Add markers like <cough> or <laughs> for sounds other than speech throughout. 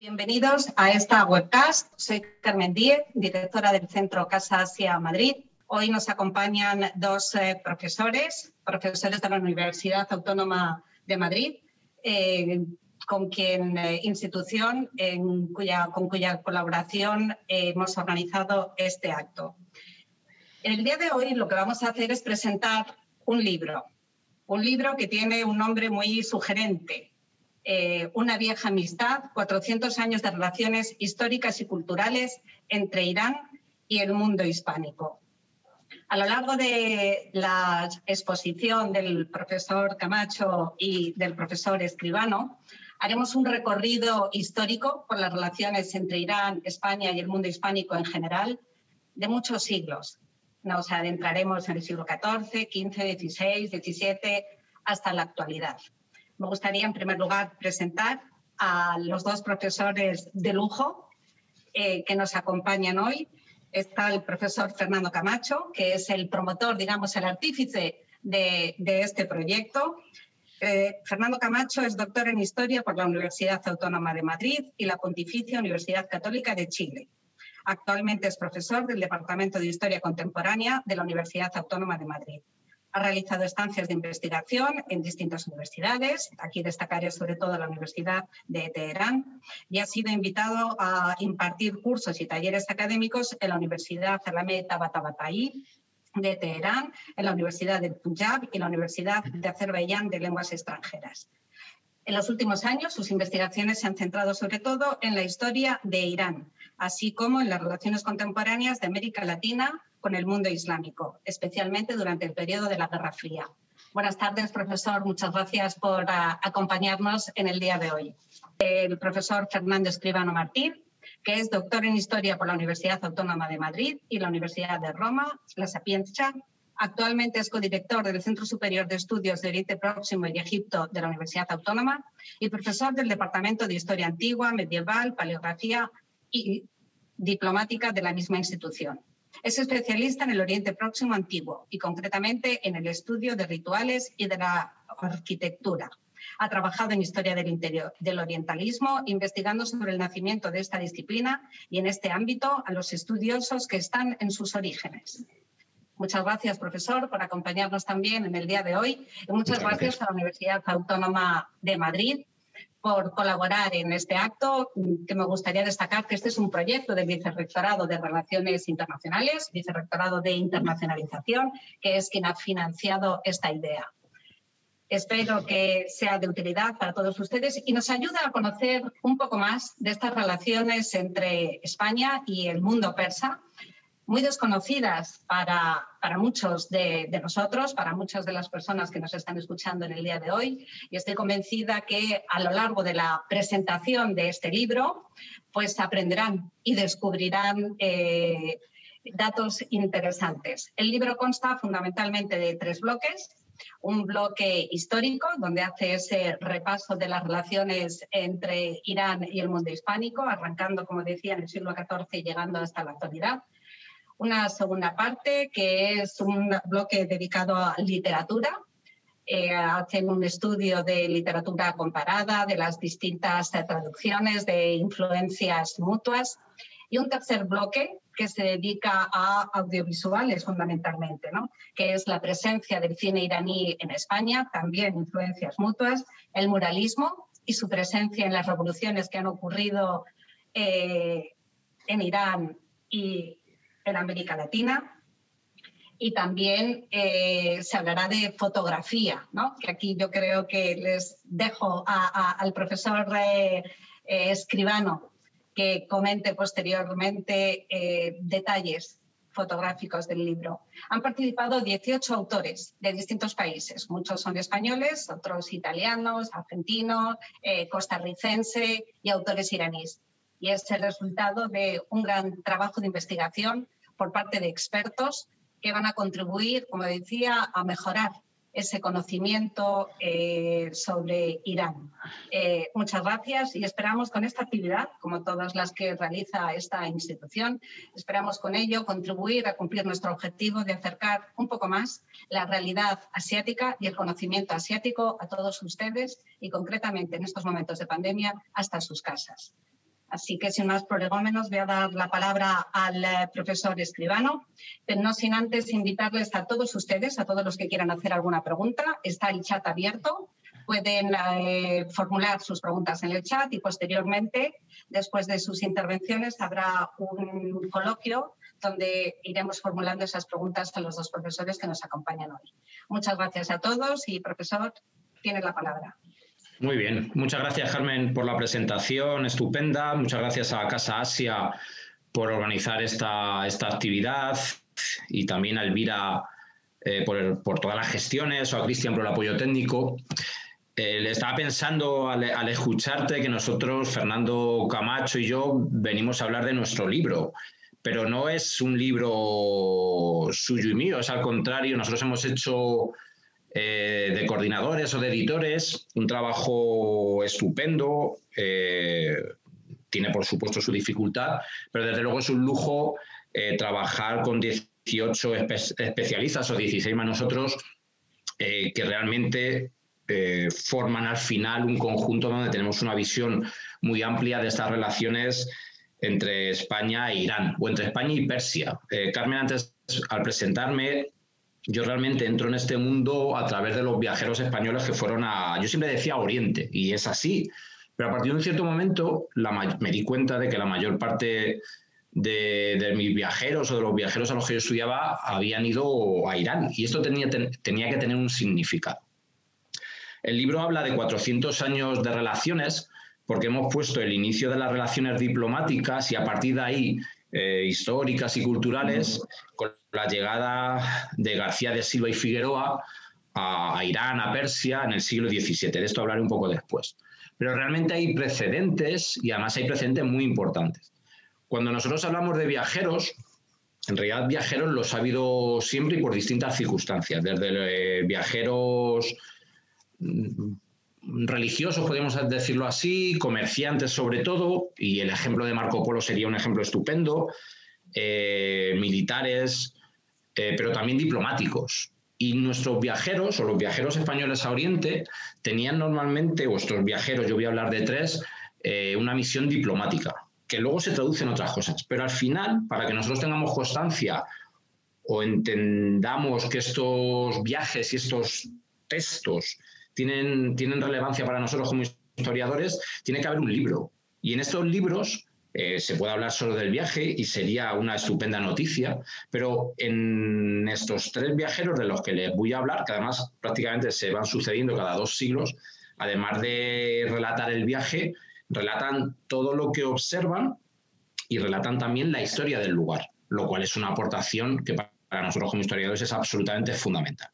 Bienvenidos a esta webcast. Soy Carmen Díez, directora del Centro Casa Asia Madrid. Hoy nos acompañan dos eh, profesores, profesores de la Universidad Autónoma de Madrid, eh, con quien eh, institución con cuya colaboración hemos organizado este acto. El día de hoy lo que vamos a hacer es presentar un libro, un libro que tiene un nombre muy sugerente, eh, una vieja amistad, 400 años de relaciones históricas y culturales entre Irán y el mundo hispánico. A lo largo de la exposición del profesor Camacho y del profesor Escribano, haremos un recorrido histórico por las relaciones entre Irán, España y el mundo hispánico en general de muchos siglos. Nos adentraremos en el siglo XIV, XV, XVI, XVII, hasta la actualidad. Me gustaría, en primer lugar, presentar a los dos profesores de lujo eh, que nos acompañan hoy. Está el profesor Fernando Camacho, que es el promotor, digamos, el artífice de, este proyecto. Eh, Fernando Camacho es doctor en Historia por la Universidad Autónoma de Madrid y la Pontificia Universidad Católica de Chile. Actualmente es profesor del Departamento de Historia Contemporánea de la Universidad Autónoma de Madrid. Ha realizado estancias de investigación en distintas universidades, aquí destacaré sobre todo la Universidad de Teherán, y ha sido invitado a impartir cursos y talleres académicos en la Universidad Alameda Tabatabai de Teherán, en la Universidad de Punjab y la Universidad de Azerbaiyán de Lenguas Extranjeras. En los últimos años, sus investigaciones se han centrado sobre todo en la historia de Irán, así como en las relaciones contemporáneas de América Latina con el mundo islámico, especialmente durante el periodo de la Guerra Fría. Buenas tardes, profesor. Muchas gracias por ah, acompañarnos en el día de hoy. El profesor Fernando Escribano Martín, que es doctor en Historia por la Universidad Autónoma de Madrid y la Universidad de Roma, La Sapienza. Actualmente es codirector del Centro Superior de Estudios de Oriente Próximo y Egipto de la Universidad Autónoma y profesor del Departamento de Historia Antigua, Medieval, Paleografía y Diplomática de la misma institución. Es especialista en el Oriente Próximo antiguo y concretamente en el estudio de rituales y de la arquitectura. Ha trabajado en historia del, interior, del orientalismo, investigando sobre el nacimiento de esta disciplina y en este ámbito a los estudiosos que están en sus orígenes. Muchas gracias, profesor, por acompañarnos también en el día de hoy. Y muchas, gracias a la Universidad Autónoma de Madrid por colaborar en este acto, que me gustaría destacar que este es un proyecto del Vicerrectorado de Relaciones Internacionales, Vicerrectorado de Internacionalización, que es quien ha financiado esta idea. Espero que sea de utilidad para todos ustedes y nos ayude a conocer un poco más de estas relaciones entre España y el mundo persa, muy desconocidas para, para muchos de, nosotros, para muchas de las personas que nos están escuchando en el día de hoy. Y estoy convencida que a lo largo de la presentación de este libro, pues aprenderán y descubrirán eh, datos interesantes. El libro consta fundamentalmente de tres bloques. Un bloque histórico, donde hace ese repaso de las relaciones entre Irán y el mundo hispánico, arrancando, como decía, en el siglo XIV y llegando hasta la actualidad una segunda parte que es un bloque dedicado a literatura. Eh, hacen un estudio de literatura comparada, de las distintas traducciones, de influencias mutuas. Y un tercer bloque que se dedica a audiovisuales fundamentalmente, ¿no? que es la presencia del cine iraní en España, también influencias mutuas, el muralismo y su presencia en las revoluciones que han ocurrido eh, en Irán y en América Latina. Y también eh, se hablará de fotografía, ¿no? que aquí yo creo que les dejo al profesor eh, eh, escribano que comente posteriormente detalles fotográficos del libro. Han participado 18 autores de distintos países. Muchos son españoles, otros italianos, argentinos, costarricense y autores iraníes. Y es el resultado de un gran trabajo de investigación por parte de expertos que van a contribuir, como decía, a mejorar ese conocimiento eh, sobre Irán. Eh, muchas gracias y esperamos con esta actividad, como todas las que realiza esta institución, esperamos con ello contribuir a cumplir nuestro objetivo de acercar un poco más la realidad asiática y el conocimiento asiático a todos ustedes y concretamente en estos momentos de pandemia hasta sus casas. Así que sin más prolegómenos voy a dar la palabra al eh, profesor escribano, pero no sin antes invitarles a todos ustedes, a todos los que quieran hacer alguna pregunta. Está el chat abierto, pueden eh, formular sus preguntas en el chat y posteriormente, después de sus intervenciones, habrá un coloquio donde iremos formulando esas preguntas a los dos profesores que nos acompañan hoy. Muchas gracias a todos y profesor, tiene la palabra. Muy bien, muchas gracias Carmen por la presentación estupenda, muchas gracias a Casa Asia por organizar esta, esta actividad y también a Elvira eh, por, por, todas las gestiones o a Cristian por el apoyo técnico. Eh, estaba pensando al, al, escucharte que nosotros, Fernando Camacho y yo, venimos a hablar de nuestro libro, pero no es un libro suyo y mío, es al contrario, nosotros hemos hecho eh, de coordinadores o de editores, un trabajo estupendo, eh, tiene por supuesto su dificultad, pero desde luego es un lujo eh, trabajar con 18 especialistas o 16 más nosotros que realmente forman al final un conjunto donde tenemos una visión muy amplia de estas relaciones entre España e Irán, o entre España y Persia. Carmen, antes, al presentarme, yo realmente entro en este mundo a través de los viajeros españoles que fueron a, yo siempre decía Oriente, y es así, pero a partir de un cierto momento me di cuenta de que la mayor parte de, mis viajeros o de los viajeros a los que yo estudiaba habían ido a Irán, y esto tenía, tenía que tener un significado. El libro habla de 400 años de relaciones, porque hemos puesto el inicio de las relaciones diplomáticas y a partir de ahí eh, históricas y culturales con la llegada de García de Silva y Figueroa a, Irán, a Persia en el siglo XVII. De esto hablaré un poco después. Pero realmente hay precedentes y además hay precedentes muy importantes. Cuando nosotros hablamos de viajeros, en realidad viajeros los ha habido siempre y por distintas circunstancias, desde eh, viajeros religiosos, podemos decirlo así, comerciantes sobre todo, y el ejemplo de Marco Polo sería un ejemplo estupendo, eh, militares, eh, pero también diplomáticos. Y nuestros viajeros o los viajeros españoles a Oriente tenían normalmente, vuestros viajeros, yo voy a hablar de tres, eh, una misión diplomática, que luego se traduce en otras cosas. Pero al final, para que nosotros tengamos constancia o entendamos que estos viajes y estos textos tienen, relevancia para nosotros como historiadores, tiene que haber un libro. Y en estos libros eh, se puede hablar solo del viaje y sería una estupenda noticia, pero en estos tres viajeros de los que les voy a hablar, que además prácticamente se van sucediendo cada dos siglos, además de relatar el viaje, relatan todo lo que observan y relatan también la historia del lugar, lo cual es una aportación que para nosotros como historiadores es absolutamente fundamental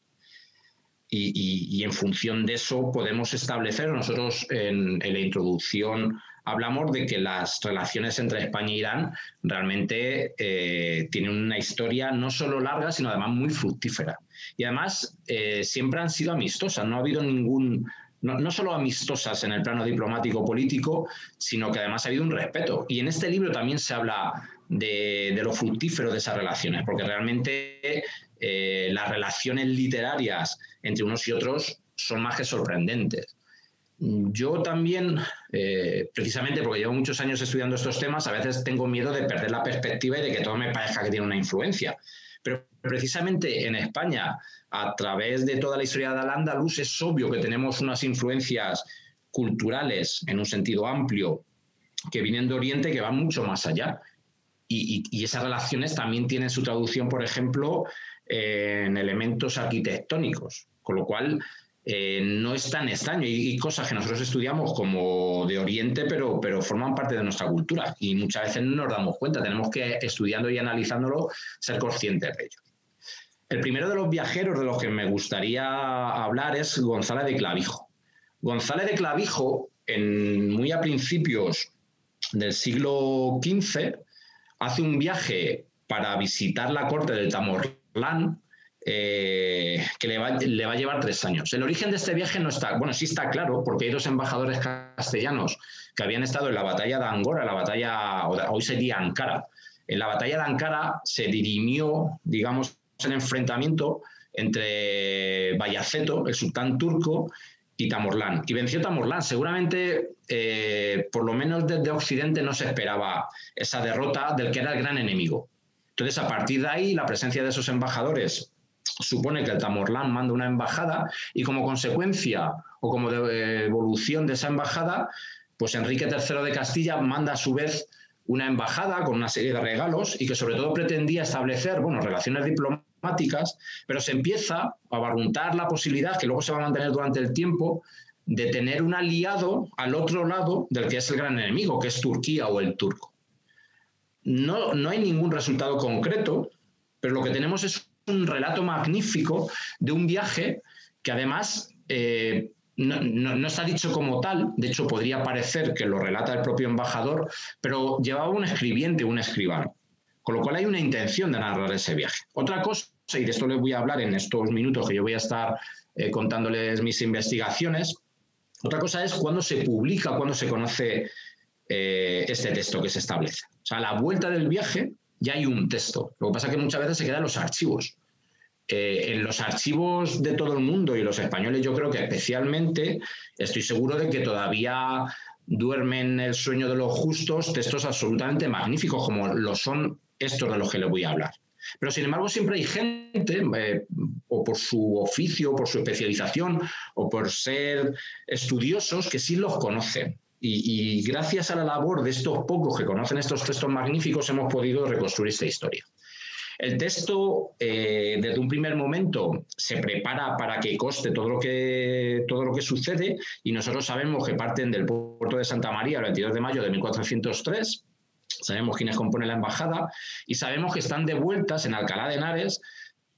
y, en función de eso podemos establecer, nosotros en, la introducción hablamos de que las relaciones entre España e Irán realmente eh, tienen una historia no solo larga, sino además muy fructífera. Y además eh, siempre han sido amistosas, no ha habido ningún, no, solo amistosas en el plano diplomático político, sino que además ha habido un respeto. Y en este libro también se habla de lo fructífero de esas relaciones, porque realmente eh, las relaciones literarias entre unos y otros son más que sorprendentes. Yo también, eh, precisamente porque llevo muchos años estudiando estos temas, a veces tengo miedo de perder la perspectiva y de que todo me parezca que tiene una influencia. Pero precisamente en España, a través de toda la historia de Al-Ándalus, es obvio que tenemos unas influencias culturales en un sentido amplio que vienen de Oriente que van mucho más allá. y, esas relaciones también tienen su traducción, por ejemplo, en elementos arquitectónicos, con lo cual eh, no es tan extraño y, cosas que nosotros estudiamos como de Oriente, pero, pero forman parte de nuestra cultura y muchas veces no nos damos cuenta, tenemos que, estudiando y analizándolo, ser conscientes de ello. El primero de los viajeros de los que me gustaría hablar es González de Clavijo. González de Clavijo, en, muy a principios del siglo XV, hace un viaje para visitar la corte del Tamor eh, que le va, a llevar tres años. El origen de este viaje no está, bueno, sí está claro, porque hay dos embajadores castellanos que habían estado en la batalla de Angora, la batalla, hoy sería Ankara. En la batalla de Ankara se dirimió, digamos, el enfrentamiento entre Bayaceto, el sultán turco, y Tamorlán. Y venció Tamorlán. Seguramente, eh, por lo menos desde Occidente, no se esperaba esa derrota del que era el gran enemigo. Entonces, a partir de ahí, la presencia de esos embajadores supone que el Tamorlán manda una embajada y como consecuencia o como evolución de esa embajada, pues Enrique III de Castilla manda a su vez una embajada con una serie de regalos y que sobre todo pretendía establecer bueno, relaciones diplomáticas, pero se empieza a barruntar la posibilidad, que luego se va a mantener durante el tiempo, de tener un aliado al otro lado del que es el gran enemigo, que es Turquía o el turco. No, no hay ningún resultado concreto, pero lo que tenemos es un relato magnífico de un viaje que además eh, no, está dicho como tal, de hecho podría parecer que lo relata el propio embajador, pero llevaba un escribiente, un escribano. Con lo cual hay una intención de narrar ese viaje. Otra cosa, y de esto les voy a hablar en estos minutos que yo voy a estar eh, contándoles mis investigaciones, otra cosa es cuándo se publica, cuándo se conoce eh, este texto que se establece. O sea, a la vuelta del viaje ya hay un texto. Lo que pasa es que muchas veces se quedan los archivos. Eh, en los archivos de todo el mundo y los españoles yo creo que especialmente estoy seguro de que todavía duermen el sueño de los justos textos absolutamente magníficos como lo son estos de los que les voy a hablar. Pero sin embargo siempre hay gente, eh, o por su oficio, por su especialización, o por ser estudiosos, que sí los conocen. Y gracias a la labor de estos pocos que conocen estos textos magníficos hemos podido reconstruir esta historia. El texto, eh, desde un primer momento, se prepara para que coste todo lo que, todo lo que sucede y nosotros sabemos que parten del puerto de Santa María el 22 de mayo de 1403, sabemos quiénes componen la embajada y sabemos que están de vueltas en Alcalá de Henares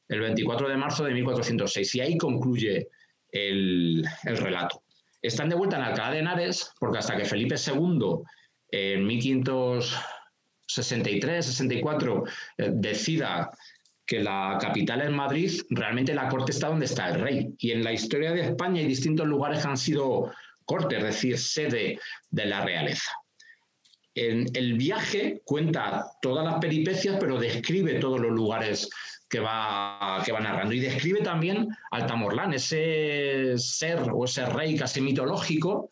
el 24 de marzo de 1406 y ahí concluye el, el relato. Están de vuelta en Alcalá de Henares porque hasta que Felipe II en 1500 63, 64 eh, decida que la capital es Madrid, realmente la corte está donde está el rey. Y en la historia de España hay distintos lugares que han sido corte, es decir, sede de la realeza. En el viaje cuenta todas las peripecias, pero describe todos los lugares que va, que va narrando. Y describe también al Tamorlán, ese ser o ese rey casi mitológico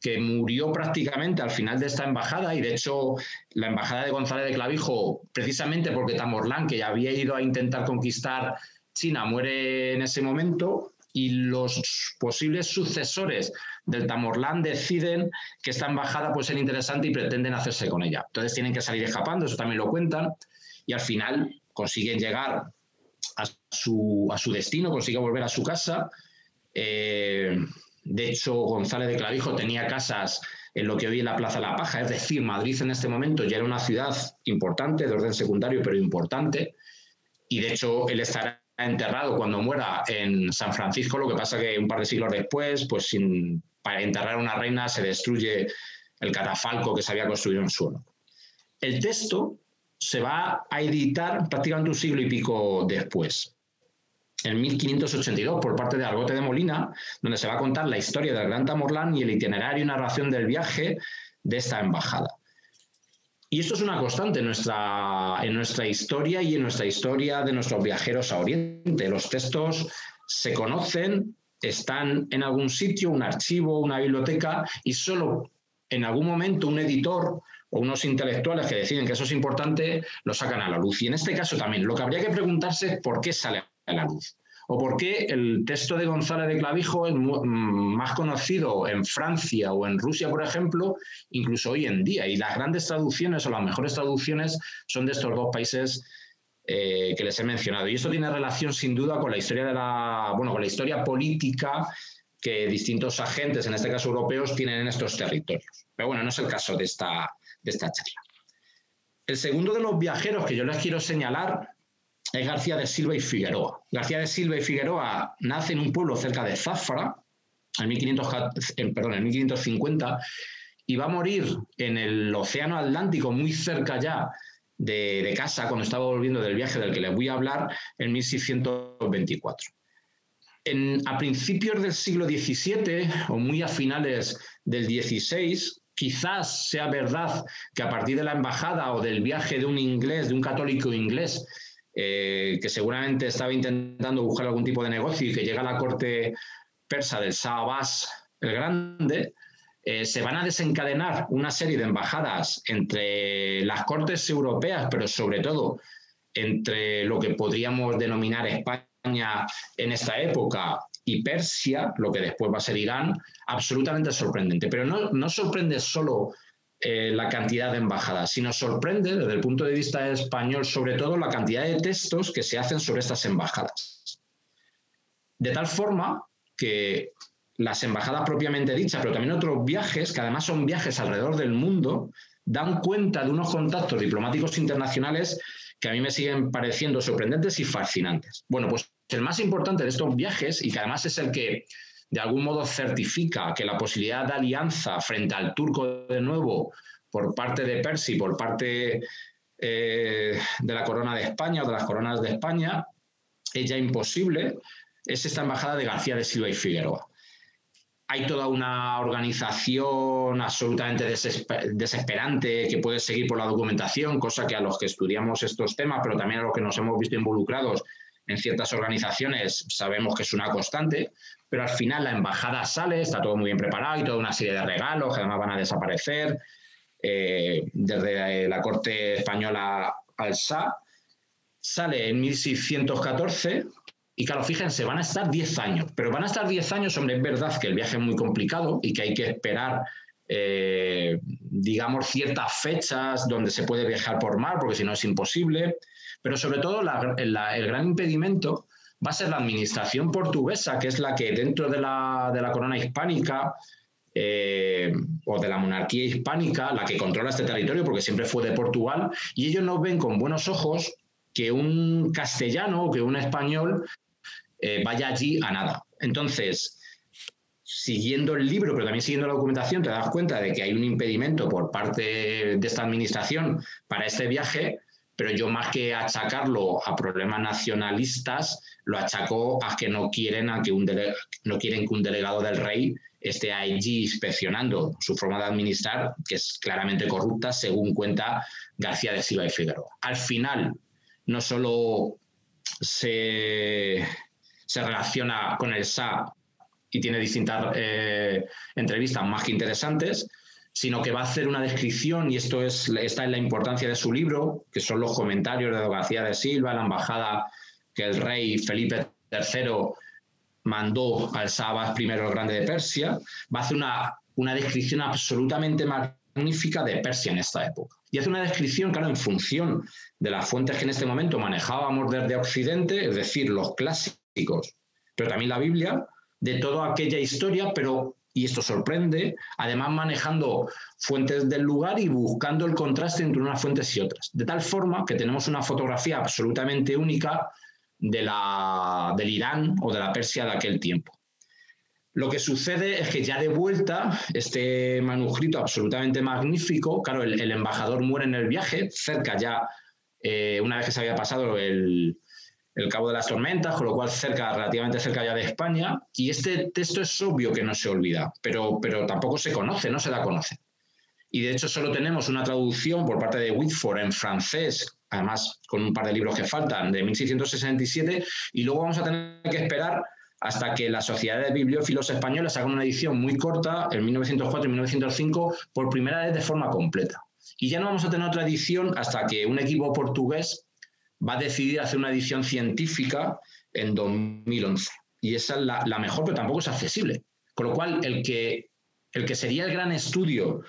que murió prácticamente al final de esta embajada y de hecho la embajada de González de Clavijo, precisamente porque Tamorlán, que ya había ido a intentar conquistar China, muere en ese momento y los posibles sucesores del Tamorlán deciden que esta embajada puede ser interesante y pretenden hacerse con ella. Entonces tienen que salir escapando, eso también lo cuentan, y al final consiguen llegar a su, a su destino, consiguen volver a su casa. Eh, de hecho, González de Clavijo tenía casas en lo que hoy es la Plaza la Paja, es decir, Madrid en este momento ya era una ciudad importante, de orden secundario, pero importante, y de hecho él estará enterrado cuando muera en San Francisco, lo que pasa que un par de siglos después, pues para enterrar a una reina se destruye el catafalco que se había construido en su honor. El texto se va a editar prácticamente un siglo y pico después en 1582 por parte de Argote de Molina, donde se va a contar la historia del Gran Tamorlán y el itinerario y narración del viaje de esta embajada. Y esto es una constante en nuestra, en nuestra historia y en nuestra historia de nuestros viajeros a Oriente. Los textos se conocen, están en algún sitio, un archivo, una biblioteca, y solo en algún momento un editor o unos intelectuales que deciden que eso es importante, lo sacan a la luz. Y en este caso también, lo que habría que preguntarse es por qué sale la luz. O por qué el texto de González de Clavijo es mm, más conocido en Francia o en Rusia, por ejemplo, incluso hoy en día. Y las grandes traducciones o las mejores traducciones son de estos dos países eh, que les he mencionado. Y esto tiene relación sin duda con la historia de la, bueno, con la historia política que distintos agentes, en este caso europeos, tienen en estos territorios. Pero bueno, no es el caso de esta, de esta charla. El segundo de los viajeros que yo les quiero señalar es García de Silva y Figueroa. García de Silva y Figueroa nace en un pueblo cerca de Zafra, en, 1550, y va a morir en el Océano Atlántico, muy cerca ya de, casa, cuando estaba volviendo del viaje del que les voy a hablar, en 1624. a principios del siglo XVII o muy a finales del XVI, quizás sea verdad que a partir de la embajada o del viaje de un inglés, de un católico inglés, eh, que seguramente estaba intentando buscar algún tipo de negocio y que llega a la corte persa del Shah Abbas el Grande, eh, se van a desencadenar una serie de embajadas entre las cortes europeas, pero sobre todo entre lo que podríamos denominar España en esta época y Persia, lo que después va a ser Irán, absolutamente sorprendente. Pero no, no sorprende solo eh, la cantidad de embajadas, sino sorprende desde el punto de vista español, sobre todo la cantidad de textos que se hacen sobre estas embajadas. De tal forma que las embajadas propiamente dichas, pero también otros viajes, que además son viajes alrededor del mundo, dan cuenta de unos contactos diplomáticos internacionales que a mí me siguen pareciendo sorprendentes y fascinantes. Bueno, pues el más importante de estos viajes, y que además es el que de algún modo certifica que la posibilidad de alianza frente al turco de nuevo por parte de Persi, por parte eh, de la corona de España o de las coronas de España, es ya imposible, es esta embajada de García de Silva y Figueroa. Hay toda una organización absolutamente desesperante que puede seguir por la documentación, cosa que a los que estudiamos estos temas, pero también a los que nos hemos visto involucrados en ciertas organizaciones, sabemos que es una constante, pero al final la embajada sale, está todo muy bien preparado y toda una serie de regalos que además van a desaparecer, eh, desde la corte española al SA. Sale en 1614 y claro, fíjense, van a estar 10 años, pero van a estar 10 años, hombre, es verdad que el viaje es muy complicado y que hay que esperar, eh, digamos, ciertas fechas donde se puede viajar por mar, porque si no es imposible, pero sobre todo el gran impedimento va a ser la administración portuguesa, que es la que dentro de la, corona hispánica eh, o de la monarquía hispánica, la que controla este territorio, porque siempre fue de Portugal, y ellos no ven con buenos ojos que un castellano o que un español eh, vaya allí a nada. Entonces, siguiendo el libro, pero también siguiendo la documentación, te das cuenta de que hay un impedimento por parte de esta administración para este viaje, pero yo más que achacarlo a problemas nacionalistas, lo achaco a que no quieren, que un no quieren que un delegado del rey esté allí inspeccionando su forma de administrar, que es claramente corrupta, según cuenta García de Silva y Figueroa. Al final, no solo se se relaciona con el SA y tiene distintas eh, entrevistas más que interesantes, sino que va a hacer una descripción, y esto es, esta es la importancia de su libro, que son los comentarios de García de Silva, la embajada que el rey Felipe III mandó al Sabas I el Grande de Persia, va a hacer una, una descripción absolutamente magnífica de Persia en esta época. Y hace una descripción, claro, en función de las fuentes que en este momento manejábamos desde Occidente, es decir, los clásicos pero también la Biblia, de toda aquella historia, pero, y esto sorprende, además manejando fuentes del lugar y buscando el contraste entre unas fuentes y otras. De tal forma que tenemos una fotografía absolutamente única de la, del Irán o de la Persia de aquel tiempo. Lo que sucede es que ya de vuelta, este manuscrito absolutamente magnífico, claro, el, embajador muere en el viaje, cerca ya, eh, una vez que se había pasado el, el Cabo de las Tormentas, con lo cual cerca, relativamente cerca ya de España. Y este texto es obvio que no se olvida, pero, pero tampoco se conoce, no se da a conocer. Y de hecho solo tenemos una traducción por parte de Whitford en francés, además con un par de libros que faltan, de 1667, y luego vamos a tener que esperar hasta que la Sociedad de Bibliófilos Españoles haga una edición muy corta, en 1904 y 1905, por primera vez de forma completa. Y ya no vamos a tener otra edición hasta que un equipo portugués va a decidir hacer una edición científica en 2011. Y esa es la, mejor, pero tampoco es accesible. Con lo cual, el que, el que sería el gran estudio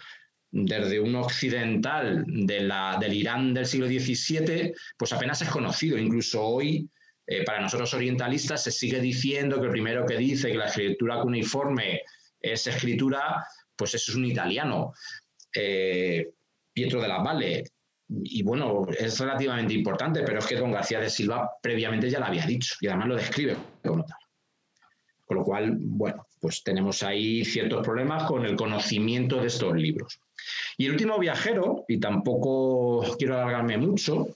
desde un occidental de la, del Irán del siglo XVII, pues apenas es conocido. Incluso hoy, eh, para nosotros orientalistas, se sigue diciendo que el primero que dice que la escritura cuneiforme es escritura, pues eso es un italiano. Eh, Pietro de la Valle, y bueno, es relativamente importante, pero es que don García de Silva previamente ya lo había dicho y además lo describe tal. Con lo cual, bueno, pues tenemos ahí ciertos problemas con el conocimiento de estos libros. Y el último viajero, y tampoco quiero alargarme mucho,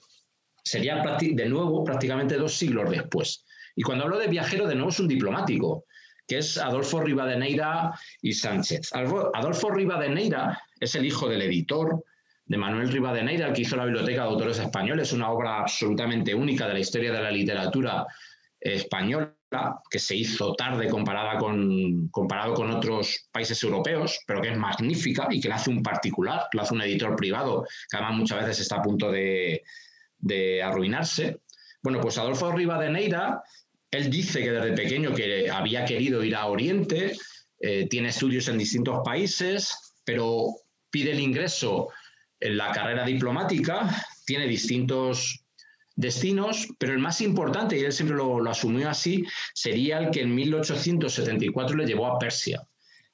sería de nuevo prácticamente dos siglos después. Y cuando hablo de viajero, de nuevo es un diplomático, que es Adolfo Rivadeneira y Sánchez. Adolfo Rivadeneira es el hijo del editor, de Manuel Rivadeneira, el que hizo la Biblioteca de Autores Españoles, una obra absolutamente única de la historia de la literatura española, que se hizo tarde comparada con, comparado con otros países europeos, pero que es magnífica y que la hace un particular, la hace un editor privado, que además muchas veces está a punto de, arruinarse. Bueno, pues Adolfo Rivadeneira, él dice que desde pequeño que había querido ir a Oriente, eh, tiene estudios en distintos países, pero pide el ingreso la carrera diplomática, tiene distintos destinos, pero el más importante, y él siempre lo, asumió así, sería el que en 1874 le llevó a Persia.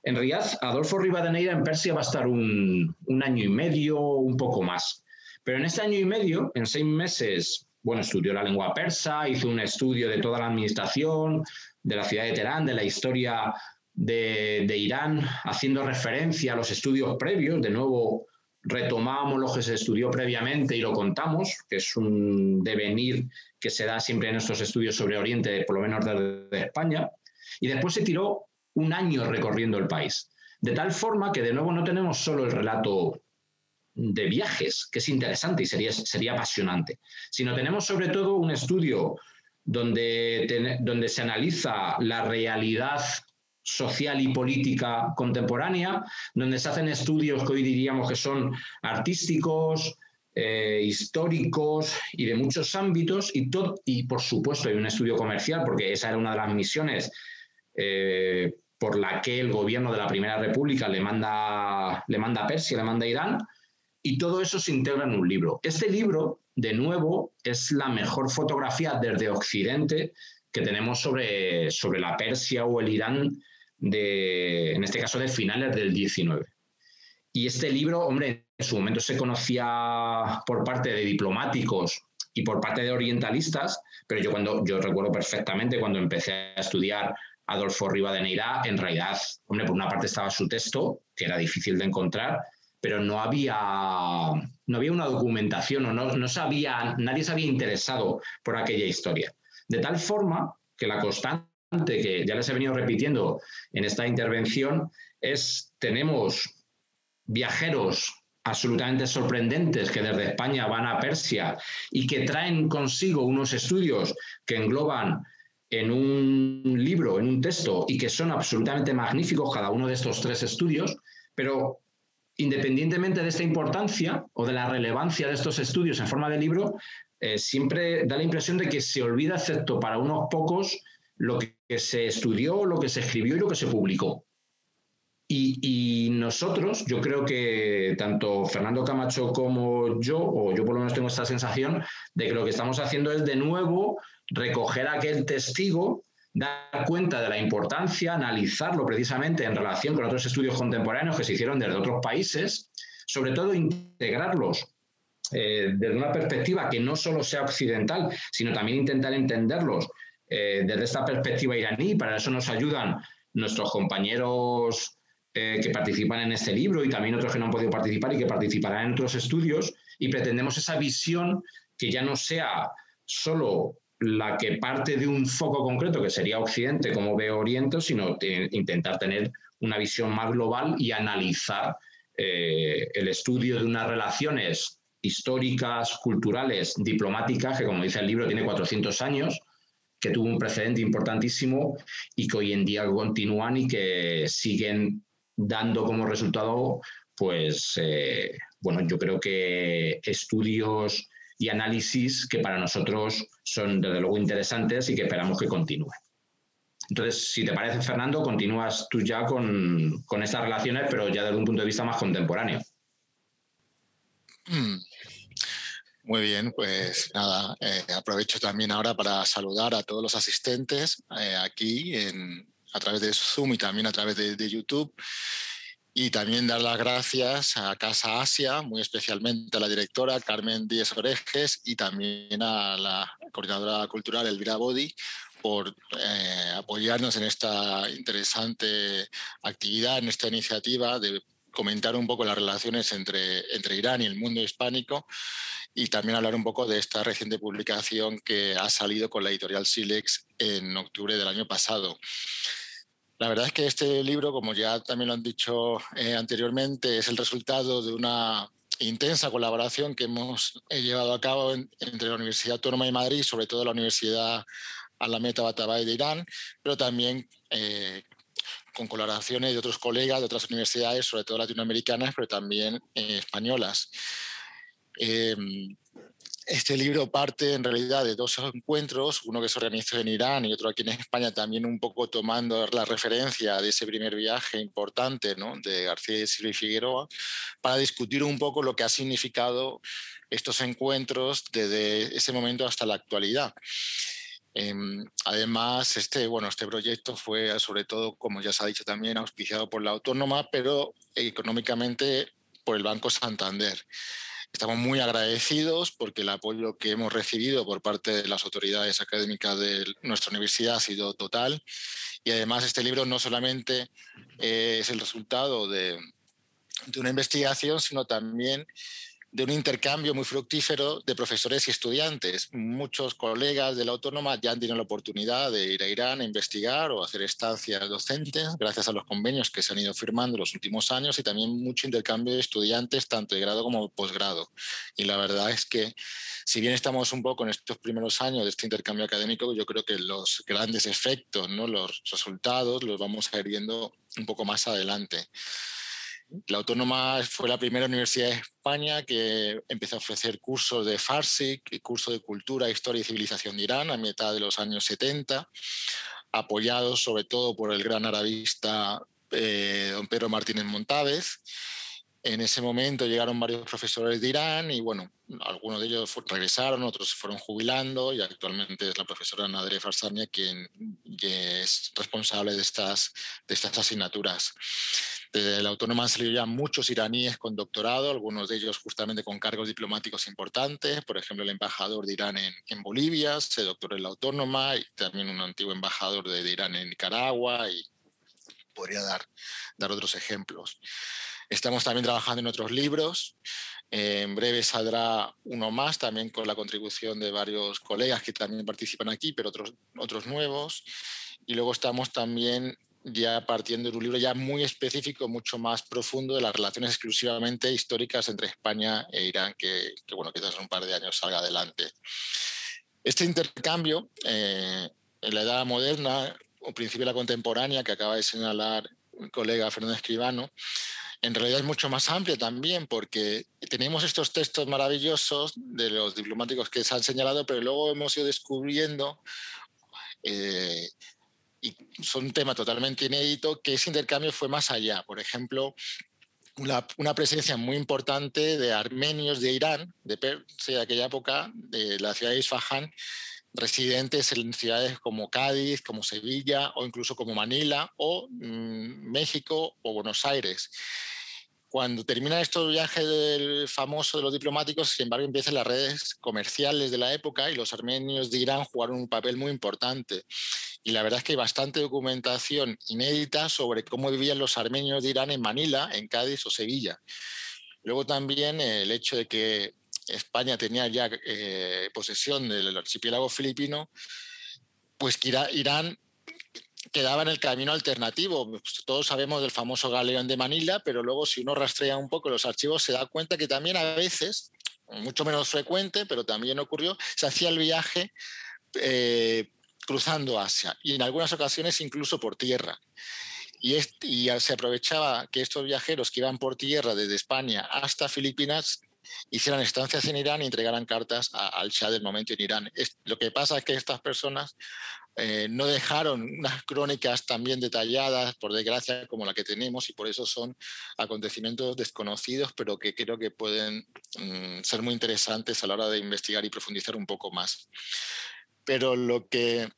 En realidad, Adolfo Rivadeneira en Persia va a estar un, año y medio, un poco más. Pero en este año y medio, en seis meses, bueno, estudió la lengua persa, hizo un estudio de toda la administración, de la ciudad de Teherán, de la historia de Irán, haciendo referencia a los estudios previos, de nuevo retomamos lo que se estudió previamente y lo contamos, que es un devenir que se da siempre en estos estudios sobre Oriente, por lo menos desde España, y después se tiró un año recorriendo el país. De tal forma que de nuevo no tenemos solo el relato de viajes, que es interesante y sería, sería apasionante, sino tenemos sobre todo un estudio donde, donde se analiza la realidad social y política contemporánea, donde se hacen estudios que hoy diríamos que son artísticos, eh, históricos y de muchos ámbitos, y, y por supuesto hay un estudio comercial, porque esa era una de las misiones eh, por la que el gobierno de la Primera República le manda, le manda a Persia, le manda a Irán, y todo eso se integra en un libro. Este libro, de nuevo, es la mejor fotografía desde Occidente que tenemos sobre, sobre la Persia o el Irán de, en este caso, de finales del 19. Y este libro, hombre, en su momento se conocía por parte de diplomáticos y por parte de orientalistas, pero yo cuando yo recuerdo perfectamente cuando empecé a estudiar Adolfo Rivadeneira, en realidad, hombre, por una parte estaba su texto, que era difícil de encontrar, pero no había, no había una documentación o no, no sabía, nadie se había interesado por aquella historia. De tal forma que la constante que ya les he venido repitiendo en esta intervención es tenemos viajeros absolutamente sorprendentes que desde España van a Persia y que traen consigo unos estudios que engloban en un libro, en un texto, y que son absolutamente magníficos cada uno de estos tres estudios, pero independientemente de esta importancia o de la relevancia de estos estudios en forma de libro, eh, siempre da la impresión de que se olvida, excepto para unos pocos, lo que se estudió, lo que se escribió y lo que se publicó. Y, nosotros, yo creo que tanto Fernando Camacho como yo, o yo por lo menos tengo esta sensación de que lo que estamos haciendo es de nuevo recoger aquel testigo, dar cuenta de la importancia, analizarlo precisamente en relación con otros estudios contemporáneos que se hicieron desde otros países, sobre todo integrarlos eh, desde una perspectiva que no solo sea occidental, sino también intentar entenderlos eh, desde esta perspectiva iraní. Para eso nos ayudan nuestros compañeros eh, que participan en este libro y también otros que no han podido participar y que participarán en otros estudios. Y pretendemos esa visión que ya no sea solo la que parte de un foco concreto, que sería Occidente, como ve Oriente, sino intentar tener una visión más global y analizar eh, el estudio de unas relaciones históricas, culturales, diplomáticas, que como dice el libro tiene 400 años, que tuvo un precedente importantísimo y que hoy en día continúan y que siguen dando como resultado, pues, eh, bueno, yo creo que estudios y análisis que para nosotros son desde luego interesantes y que esperamos que continúen. Entonces, si te parece, Fernando, continúas tú ya con, con estas relaciones, pero ya desde un punto de vista más contemporáneo. Mm. Muy bien, pues nada, eh, aprovecho también ahora para saludar a todos los asistentes eh, aquí a través de Zoom y también a través de, YouTube. Y también dar las gracias a Casa Asia, muy especialmente a la directora Carmen Díez Orejes y también a la coordinadora cultural Elvira Bodi por eh, apoyarnos en esta interesante actividad, en esta iniciativa de comentar un poco las relaciones entre, entre Irán y el mundo hispánico y también hablar un poco de esta reciente publicación que ha salido con la editorial Silex en octubre del año pasado. La verdad es que este libro, como ya también lo han dicho eh, anteriormente, es el resultado de una intensa colaboración que hemos eh, llevado a cabo entre la Universidad Autónoma de Madrid, sobre todo la Universidad a la Meta Batabai de Irán, pero también eh, con colaboraciones de otros colegas de otras universidades, sobre todo latinoamericanas, pero también españolas. Em, este libro parte en realidad de dos encuentros, uno que se organizó en Irán y otro aquí en España, también un poco tomando la referencia de ese primer viaje importante ¿no? de García y Figueroa, para discutir un poco lo que ha significado estos encuentros desde ese momento hasta la actualidad. Em, además, este, bueno, este proyecto fue sobre todo, como ya se ha dicho también, auspiciado por la autónoma, pero económicamente por el Banco Santander. Estamos muy agradecidos porque el apoyo que hemos recibido por parte de las autoridades académicas de nuestra universidad ha sido total. Y además este libro no solamente eh, es el resultado de, de una investigación, sino también de un intercambio muy fructífero de profesores y estudiantes. Muchos colegas de la autónoma ya han tenido la oportunidad de ir a Irán a investigar o hacer estancias docentes gracias a los convenios que se han ido firmando los últimos años y también mucho intercambio de estudiantes tanto de grado como posgrado. Y la verdad es que si bien estamos un poco en estos primeros años de este intercambio académico, yo creo que los grandes efectos, ¿no? los resultados los vamos a ir viendo un poco más adelante. La Autónoma fue la primera universidad de España que empezó a ofrecer cursos de Farsi, cursos de cultura, historia y civilización de Irán a mitad de los años 70, apoyados sobre todo por el gran arabista eh, don Pedro Martínez Montávez. En ese momento llegaron varios profesores de Irán y bueno, algunos de ellos regresaron, otros se fueron jubilando y actualmente es la profesora Nadre Farsania quien, es responsable de estas, de estas asignaturas. Desde la autónoma han salido ya muchos iraníes con doctorado, algunos de ellos justamente con cargos diplomáticos importantes, por ejemplo el embajador de Irán en, Bolivia se doctoró en la autónoma y también un antiguo embajador de, de Irán en Nicaragua y podría dar, dar otros ejemplos. Estamos también trabajando en otros libros. En breve saldrá uno más, también con la contribución de varios colegas que también participan aquí, pero otros, otros nuevos. Y luego estamos también ya partiendo de un libro ya muy específico, mucho más profundo de las relaciones exclusivamente históricas entre España e Irán, que, que bueno, quizás en un par de años salga adelante. Este intercambio eh, en la edad moderna o principio de la contemporánea, que acaba de señalar el colega Fernando Escribano, en realidad es mucho más amplio también, porque tenemos estos textos maravillosos de los diplomáticos que se han señalado, pero luego hemos ido descubriendo, eh, y son un tema totalmente inédito, que ese intercambio fue más allá. Por ejemplo, una, una, presencia muy importante de armenios de Irán, de Persia de aquella época, de la ciudad de Isfahan, residentes en ciudades como Cádiz, como Sevilla o incluso como Manila o mmm, México o Buenos Aires. Cuando termina estos viajes del famoso de los diplomáticos, sin embargo, empiezan las redes comerciales de la época y los armenios de Irán jugaron un papel muy importante. Y la verdad es que hay bastante documentación inédita sobre cómo vivían los armenios de Irán en Manila, en Cádiz o Sevilla. Luego también el hecho de que España tenía ya eh, posesión del archipiélago filipino, pues Irán quedaba en el camino alternativo. Pues todos sabemos del famoso galeón de Manila, pero luego si uno rastrea un poco los archivos se da cuenta que también a veces, mucho menos frecuente, pero también ocurrió, se hacía el viaje eh, cruzando Asia y en algunas ocasiones incluso por tierra. Y, y, se aprovechaba que estos viajeros que iban por tierra desde España hasta Filipinas hicieran estancias en Irán y entregaran cartas al Shah del momento en Irán. Es, lo que pasa es que estas personas eh, no dejaron unas crónicas también detalladas, por desgracia, como la que tenemos, y por eso son acontecimientos desconocidos, pero que creo que pueden mm, ser muy interesantes a la hora de investigar y profundizar un poco más. Pero lo que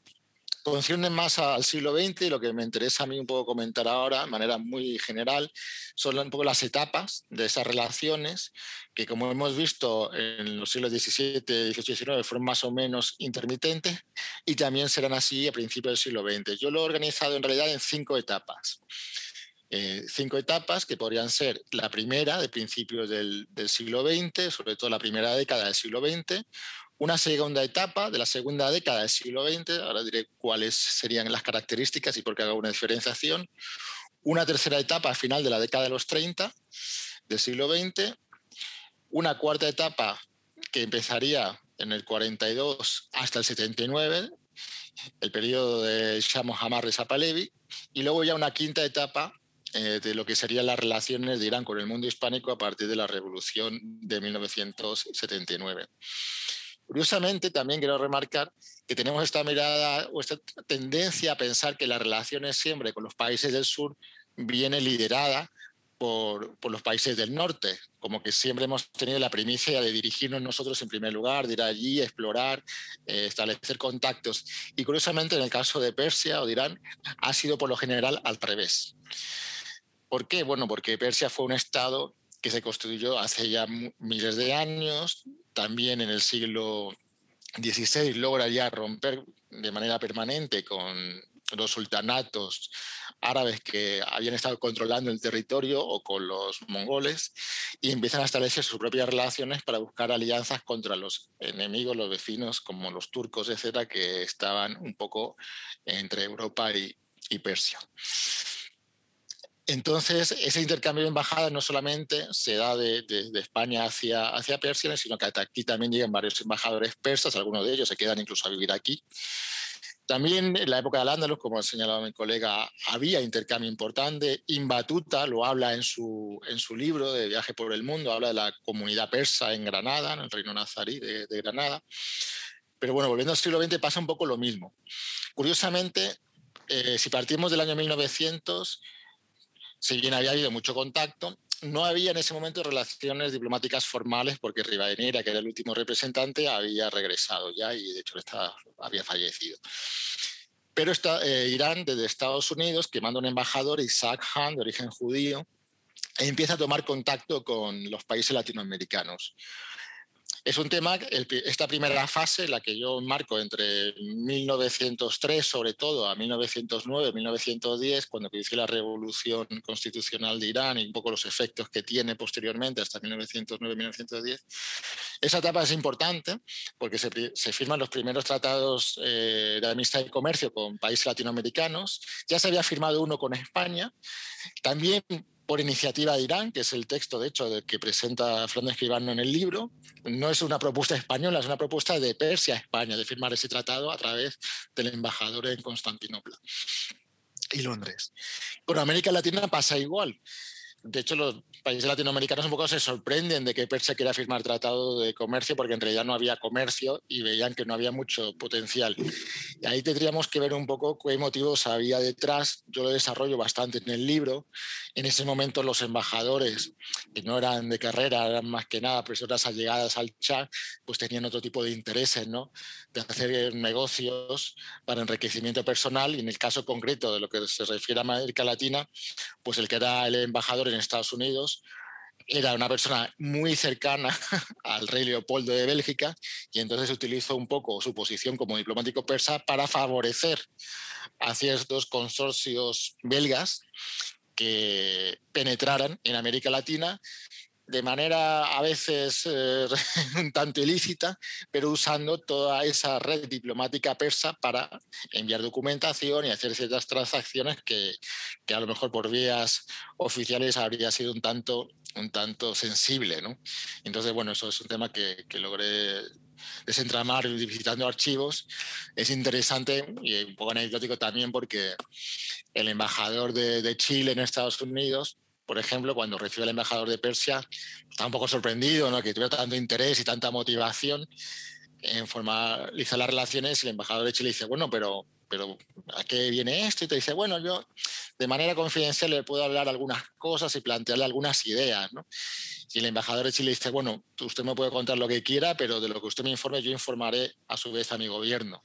concierne más al siglo XX, lo que me interesa a mí un poco comentar ahora, de manera muy general, son un poco las etapas de esas relaciones, que como hemos visto en los siglos XVII, XVIII y XIX fueron más o menos intermitentes y también serán así a principios del siglo XX. Yo lo he organizado en realidad en cinco etapas. Eh, cinco etapas que podrían ser la primera de principios del siglo XX, sobre todo la primera década del siglo XX, una segunda etapa de la segunda década del siglo XX, ahora diré cuáles serían las características y por qué hago una diferenciación, una tercera etapa al final de la década de los 30 del siglo XX, una cuarta etapa que empezaría en el 42 hasta el 79 el periodo de Shah Mohammad Reza Pahlavi, y luego ya una quinta etapa eh, de lo que serían las relaciones de Irán con el mundo hispánico a partir de la revolución de 1979. Curiosamente, también quiero remarcar que tenemos esta mirada o esta tendencia a pensar que las relaciones siempre con los países del sur viene liderada por, por, los países del norte, como que siempre hemos tenido la primicia de dirigirnos nosotros en primer lugar, de ir allí, explorar, eh, establecer contactos. Y curiosamente, en el caso de Persia o de Irán, ha sido por lo general al revés. ¿Por qué? Bueno, porque Persia fue un estado que se construyó hace ya miles de años, también en el siglo XVI logra ya romper de manera permanente con los sultanatos árabes que habían estado controlando el territorio o con los mongoles y empiezan a establecer sus propias relaciones para buscar alianzas contra los enemigos, los vecinos como los turcos, etcétera, que estaban un poco entre Europa y, y Persia. Entonces, ese intercambio de embajadas no solamente se da de, España hacia, hacia Persia, sino que aquí también llegan varios embajadores persas, algunos de ellos se quedan incluso a vivir aquí. También en la época de Al-Ándalus, como ha señalado mi colega, había intercambio importante. Imbatuta lo habla en su, en su libro de Viaje por el Mundo, habla de la comunidad persa en Granada, en el reino nazarí de, de Granada. Pero bueno, volviendo al siglo XX pasa un poco lo mismo. Curiosamente, eh, si partimos del año 1900, si bien había habido mucho contacto, no había en ese momento relaciones diplomáticas formales porque Rivadeneira, que era el último representante, había regresado ya y de hecho estaba, había fallecido. Pero está, eh, Irán, desde Estados Unidos, que manda un embajador, Isaac Han, de origen judío, empieza a tomar contacto con los países latinoamericanos. Es un tema, esta primera fase, la que yo marco entre 1903 sobre todo a 1909, 1910, cuando inició la revolución constitucional de Irán y un poco los efectos que tiene posteriormente hasta 1909-1910. Esa etapa es importante porque se, firman los primeros tratados eh, de amistad y comercio con países latinoamericanos. Ya se había firmado uno con España. También por iniciativa de Irán, que es el texto, de hecho, que presenta Fernando Escribano en el libro. No es una propuesta española, es una propuesta de Persia a España, de firmar ese tratado a través del embajador en Constantinopla y Londres. Con América Latina pasa igual de hecho, los países latinoamericanos un poco se sorprenden de que Persia quiera firmar tratado de comercio porque en realidad no había comercio y veían que no había mucho potencial. Y ahí tendríamos que ver un poco qué motivos había detrás. Yo lo desarrollo bastante en el libro. En ese momento los embajadores, que no eran de carrera, eran más que nada personas allegadas al chat, pues tenían otro tipo de intereses, ¿no? De hacer negocios para enriquecimiento personal y en el caso concreto de lo que se refiere a América Latina, pues el que era el embajador en Estados Unidos, era una persona muy cercana <laughs> al rey Leopoldo de Bélgica y entonces utilizó un poco su posición como diplomático persa para favorecer a ciertos consorcios belgas que penetraran en América Latina de manera a veces eh, <laughs> un tanto ilícita, pero usando toda esa red diplomática persa para enviar documentación y hacer ciertas transacciones que, que a lo mejor por vías oficiales habría sido un tanto, un tanto sensible. ¿no? Entonces, bueno, eso es un tema que, que logré desentramar visitando archivos. Es interesante y un poco anecdótico también porque el embajador de, de Chile en Estados Unidos por ejemplo, cuando recibe al embajador de Persia, está un poco sorprendido, ¿no? que tuviera tanto interés y tanta motivación en formalizar las relaciones y el embajador de Chile dice, bueno, pero, pero ¿a qué viene esto? Y te dice, bueno, yo de manera confidencial le puedo hablar algunas cosas y plantearle algunas ideas. ¿no? Y el embajador de Chile dice, bueno, usted me puede contar lo que quiera, pero de lo que usted me informe yo informaré a su vez a mi gobierno.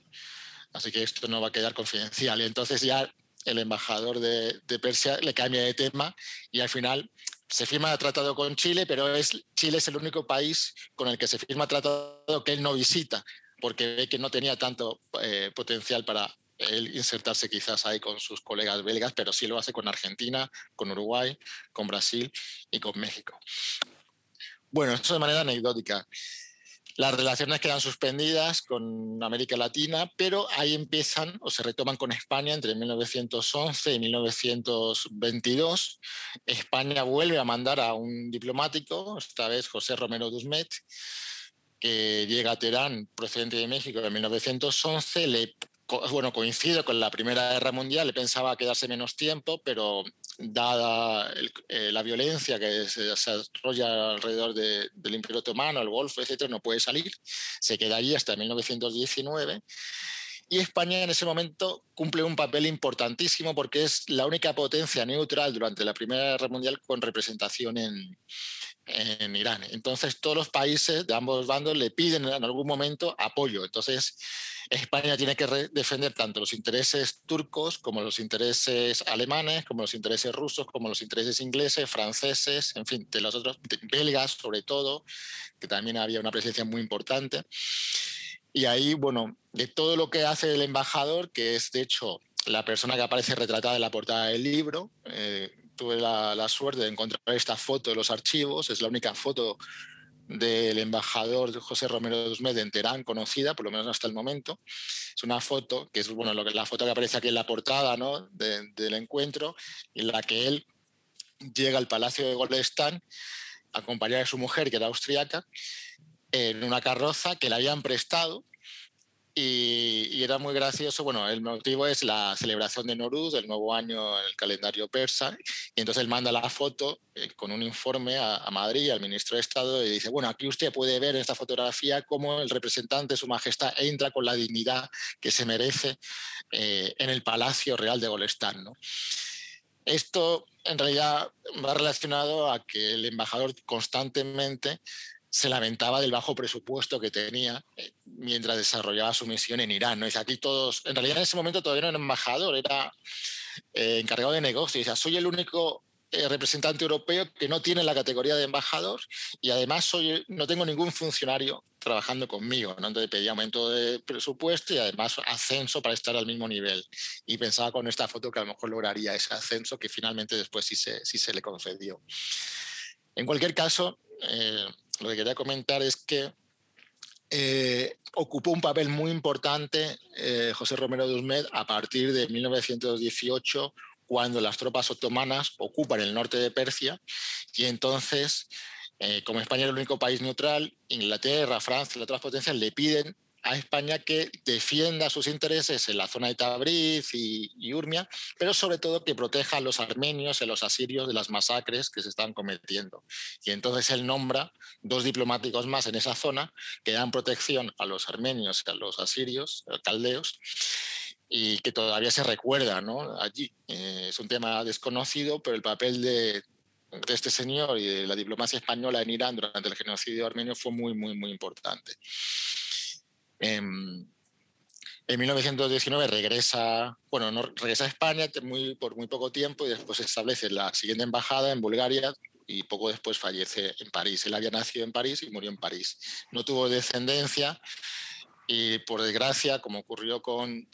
Así que esto no va a quedar confidencial. Y entonces ya el embajador de, Persia le cambia de tema y al final se firma tratado con Chile, pero es, Chile es el único país con el que se firma tratado que él no visita, porque ve que no tenía tanto eh, potencial para él insertarse quizás ahí con sus colegas belgas, pero sí lo hace con Argentina, con Uruguay, con Brasil y con México. Bueno, esto de manera anecdótica. Las relaciones quedan suspendidas con América Latina, pero ahí empiezan o se retoman con España entre 1911 y 1922. España vuelve a mandar a un diplomático, esta vez José Romero Dusmet, que llega a Teherán procedente de México en 1911, le bueno, coincido con la Primera Guerra Mundial, pensaba quedarse menos tiempo, pero dada eh, la violencia que se, desarrolla alrededor del Imperio Otomano, el Golfo, etcétera, no puede salir. Se queda allí hasta 1919. Y España en ese momento cumple un papel importantísimo porque es la única potencia neutral durante la Primera Guerra Mundial con representación en, en Irán. Entonces todos los países de ambos bandos le piden en algún momento apoyo. Entonces España tiene que defender tanto los intereses turcos como los intereses alemanes, como los intereses rusos, como los intereses ingleses, franceses, en fin, de los otros, belgas sobre todo, que también había una presencia muy importante. Y ahí, bueno, de todo lo que hace el embajador, que es de hecho la persona que aparece retratada en la portada del libro, eh, tuve la, suerte de encontrar esta foto de los archivos, es la única foto del embajador José Romero Dusmed en Teherán conocida, por lo menos hasta el momento. Es una foto, que es bueno, lo que, la foto que aparece aquí en la portada ¿no? del encuentro, en la que él llega al Palacio de Golestán acompañado de su mujer, que era austriaca, en una carroza que le habían prestado y, era muy gracioso. Bueno, el motivo es la celebración de Noruz, el nuevo año en el calendario persa. Y entonces él manda la foto eh, con un informe a, Madrid, al ministro de Estado, y dice, bueno, aquí usted puede ver en esta fotografía cómo el representante de su majestad entra con la dignidad que se merece eh, en el Palacio Real de Golestán. ¿no? Esto en realidad va relacionado a que el embajador constantemente se lamentaba del bajo presupuesto que tenía eh, mientras desarrollaba su misión en Irán. ¿no? Aquí todos, en realidad en ese momento todavía no era embajador, era eh, encargado de negocios. Dice, soy el único eh, representante europeo que no tiene la categoría de embajador y además soy, no tengo ningún funcionario trabajando conmigo. Entonces pedía aumento de presupuesto y además ascenso para estar al mismo nivel. Y pensaba con esta foto que a lo mejor lograría ese ascenso que finalmente después sí se, sí se le concedió. En cualquier caso, lo que quería comentar es que eh, ocupó un papel muy importante eh, José Romero de a partir de 1918, cuando las tropas otomanas ocupan el norte de Persia y entonces, eh, como España era el único país neutral, Inglaterra, Francia y otras potencias le piden a España que defienda sus intereses en la zona de Tabriz y, Urmia, pero sobre todo que proteja a los armenios y a los asirios de las masacres que se están cometiendo. Y entonces él nombra dos diplomáticos más en esa zona que dan protección a los armenios y a los asirios, caldeos, y que todavía se recuerda ¿no? allí. Eh, es un tema desconocido, pero el papel de, de este señor y de la diplomacia española en Irán durante el genocidio armenio fue muy, muy, muy importante. En, 1919 regresa, bueno, no, regresa a España por muy poco tiempo y después establece la siguiente embajada en Bulgaria y poco después fallece en París. Él había nacido en París y murió en París. No tuvo descendencia y por desgracia, como ocurrió con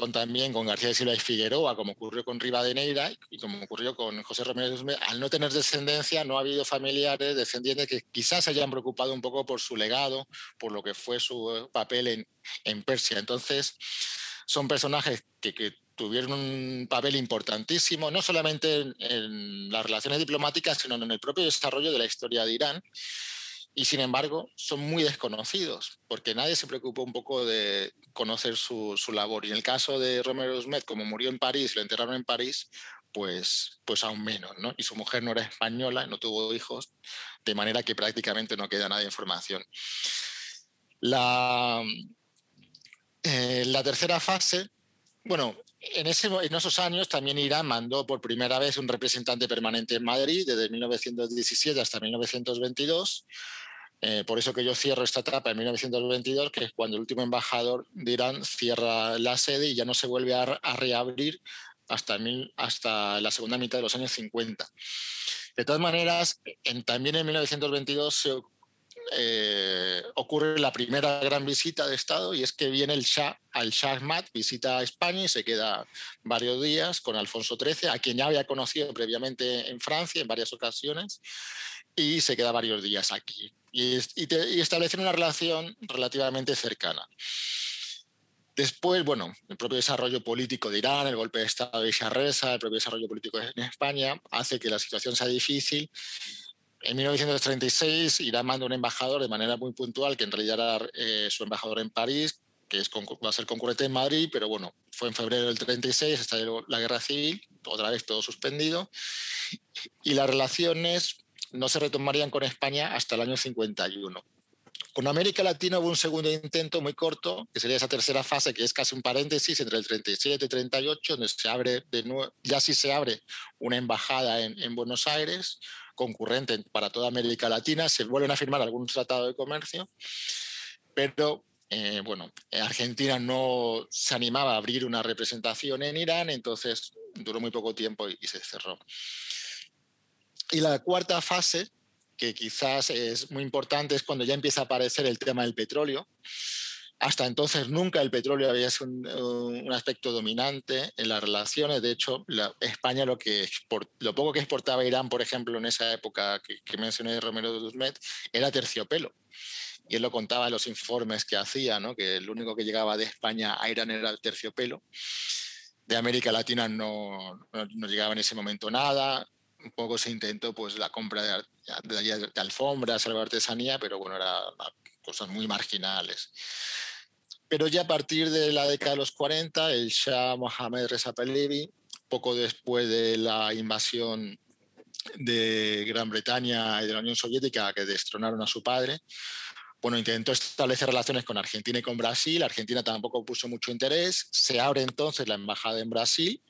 con también con García de Silva y Figueroa, como ocurrió con Rivadeneira y como ocurrió con José Romero al no tener descendencia no ha habido familiares descendientes que quizás se hayan preocupado un poco por su legado, por lo que fue su papel en, en Persia. Entonces, son personajes que, que, tuvieron un papel importantísimo, no solamente en, en las relaciones diplomáticas, sino en el propio desarrollo de la historia de Irán y sin embargo son muy desconocidos, porque nadie se preocupó un poco de conocer su, su labor. Y en el caso de Romero Smet, como murió en París, lo enterraron en París, pues, pues aún menos, ¿no? Y su mujer no era española, no tuvo hijos, de manera que prácticamente no queda nada de información. La, eh, la tercera fase, bueno, en, en, esos años también Irán mandó por primera vez un representante permanente en Madrid, desde 1917 hasta 1922. Eh, por eso que yo cierro esta etapa en 1922, que es cuando el último embajador de Irán cierra la sede y ya no se vuelve a, reabrir hasta, la segunda mitad de los años 50. De todas maneras, en, también en 1922 se eh, ocurre la primera gran visita de Estado y es que viene el Shah, al Shah Ahmad, visita a España y se queda varios días con Alfonso XIII, a quien ya había conocido previamente en Francia en varias ocasiones, y se queda varios días aquí y, y, establecen una relación relativamente cercana. Después, bueno, el propio desarrollo político de Irán, el golpe de Estado de Sharreza, el propio desarrollo político en España, hace que la situación sea difícil. En 1936, Irán manda un embajador de manera muy puntual, que en realidad era eh, su embajador en París, que es, va a ser concurrente en Madrid, pero bueno, fue en febrero del 36, estalló la guerra civil, otra vez todo suspendido, y las relaciones no se retomarían con España hasta el año 51. Con América Latina hubo un segundo intento muy corto, que sería esa tercera fase, que es casi un paréntesis entre el 37 y 38, donde se abre ya sí se abre una embajada en, en Buenos Aires, concurrente para toda América Latina, se vuelven a firmar algunos tratados de comercio, pero eh, bueno, Argentina no se animaba a abrir una representación en Irán, entonces duró muy poco tiempo y se cerró. Y la cuarta fase que quizás es muy importante es cuando ya empieza a aparecer el tema del petróleo. Hasta entonces nunca el petróleo había sido un, aspecto dominante en las relaciones. De hecho, España lo, que lo poco que exportaba Irán, por ejemplo, en esa época que, mencioné de Romero de Duzmet, era terciopelo. Y él lo contaba en los informes que hacía, que el único que llegaba de España a Irán era el terciopelo. De América Latina no, no llegaba en ese momento nada un poco se intentó pues la compra de, de, de alfombras, algo de artesanía, pero bueno, eran cosas muy marginales. Pero ya a partir de la década de los 40, el Shah Mohammad Reza Pahlavi, poco después de la invasión de Gran Bretaña y de la Unión Soviética que destronaron a su padre, bueno, intentó establecer relaciones con Argentina y con Brasil. Argentina tampoco puso mucho interés. Se abre entonces la embajada en Brasil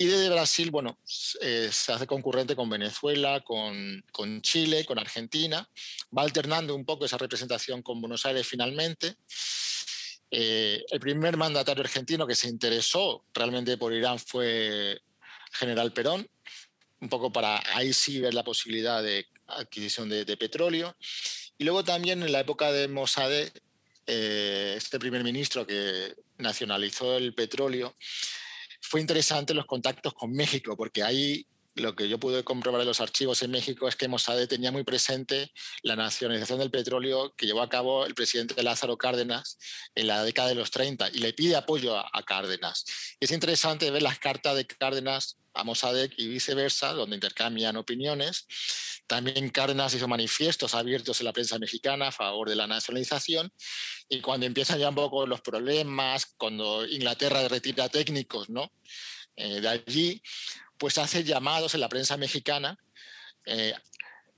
y desde Brasil, bueno, eh, se hace concurrente con Venezuela, con, con, Chile, con Argentina. Va alternando un poco esa representación con Buenos Aires finalmente. Eh, el primer mandatario argentino que se interesó realmente por Irán fue General Perón, un poco para ahí sí ver la posibilidad de adquisición de, de petróleo. Y luego también en la época de Mossadegh, eh, este primer ministro que nacionalizó el petróleo, fue interesante los contactos con México, porque ahí lo que yo pude comprobar en los archivos en México es que Mossade tenía muy presente la nacionalización del petróleo que llevó a cabo el presidente Lázaro Cárdenas en la década de los 30 y le pide apoyo a, a Cárdenas. Es interesante ver las cartas de Cárdenas a Mossadegh y viceversa, donde intercambian opiniones. También Cárdenas hizo manifiestos abiertos en la prensa mexicana a favor de la nacionalización y cuando empiezan ya un poco los problemas, cuando Inglaterra retira técnicos ¿no? Eh, de allí, pues hace llamados en la prensa mexicana eh,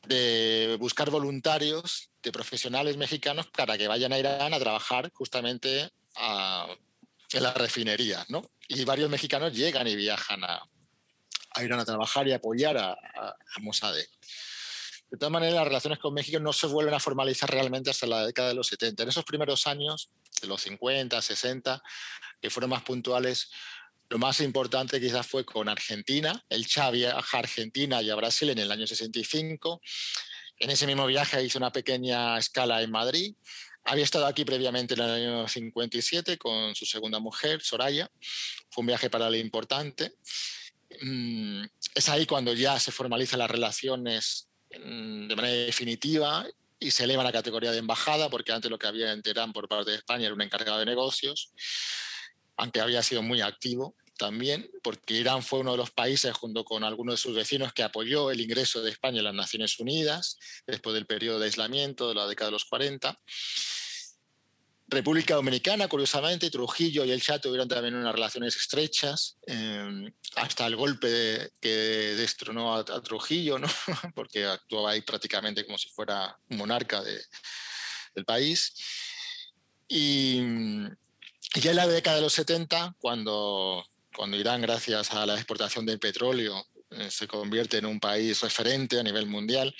de buscar voluntarios, de profesionales mexicanos para que vayan a Irán a trabajar justamente a, en la refinería. ¿no? Y varios mexicanos llegan y viajan a, a Irán a trabajar y apoyar a, a, a Mossadegh. De todas maneras, las relaciones con México no se vuelven a formalizar realmente hasta la década de los 70. En esos primeros años, de los 50, 60, que fueron más puntuales, lo más importante quizás fue con Argentina. El Chá viaja a Argentina y a Brasil en el año 65. En ese mismo viaje hizo una pequeña escala en Madrid. Había estado aquí previamente en el año 57 con su segunda mujer, Soraya. Fue un viaje para él importante. Mm, es ahí cuando ya se formalizan las relaciones mm, de manera definitiva y se eleva a la categoría de embajada, porque antes lo que había en Teherán por parte de España era un encargado de negocios, aunque había sido muy activo también, porque Irán fue uno de los países, junto con algunos de sus vecinos, que apoyó el ingreso de España en las Naciones Unidas después del periodo de aislamiento de la década de los 40. República Dominicana, curiosamente, Trujillo y el Chato tuvieron también unas relaciones estrechas, eh, hasta el golpe que destronó a, Trujillo, ¿no? <laughs> porque actuaba ahí prácticamente como si fuera un monarca de, del país. Y, y, ya en la década de los 70, cuando, cuando Irán, gracias a la exportación del petróleo, eh, se convierte en un país referente a nivel mundial,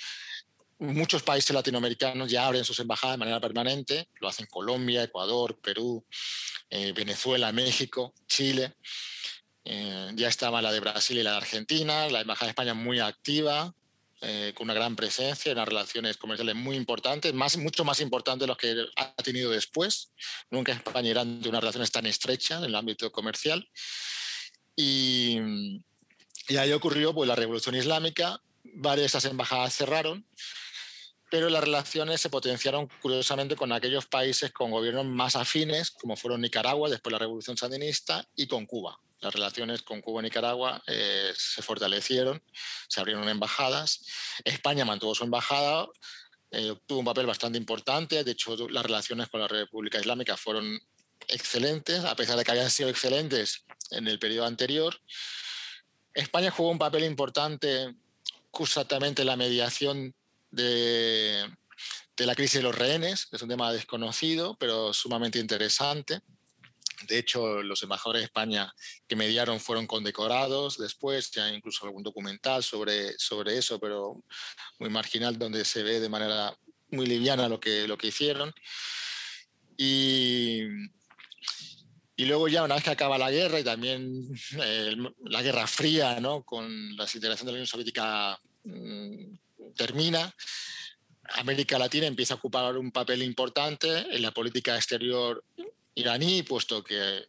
muchos países latinoamericanos ya abren sus embajadas de manera permanente, lo hacen Colombia, Ecuador, Perú, eh, Venezuela, México, Chile. Eh, ya estaba la de Brasil y la de Argentina, la embajada de España muy activa, eh, con una gran presencia, unas relaciones comerciales muy importantes, más, mucho más importantes de los que ha tenido después. Nunca España eran de unas relaciones tan estrechas en el ámbito comercial. Y, y ahí ocurrió pues, la Revolución Islámica, varias de esas embajadas cerraron pero las relaciones se potenciaron curiosamente con aquellos países con gobiernos más afines, como fueron Nicaragua después de la Revolución Sandinista, y con Cuba. Las relaciones con Cuba y Nicaragua eh, se fortalecieron, se abrieron embajadas. España mantuvo su embajada, eh, tuvo un papel bastante importante. De hecho, las relaciones con la República Islámica fueron excelentes, a pesar de que habían sido excelentes en el periodo anterior. España jugó un papel importante justamente en la mediación de, la crisis de los rehenes, es un tema desconocido, pero sumamente interesante. De hecho, los embajadores de España que mediaron fueron condecorados después, ya incluso algún documental sobre, sobre eso, pero muy marginal, donde se ve de manera muy liviana lo que, lo que hicieron. Y, y luego ya una vez que acaba la guerra y también eh, la Guerra Fría, ¿no? con la integración de la Unión Soviética mm, termina, América Latina empieza a ocupar un papel importante en la política exterior iraní, puesto que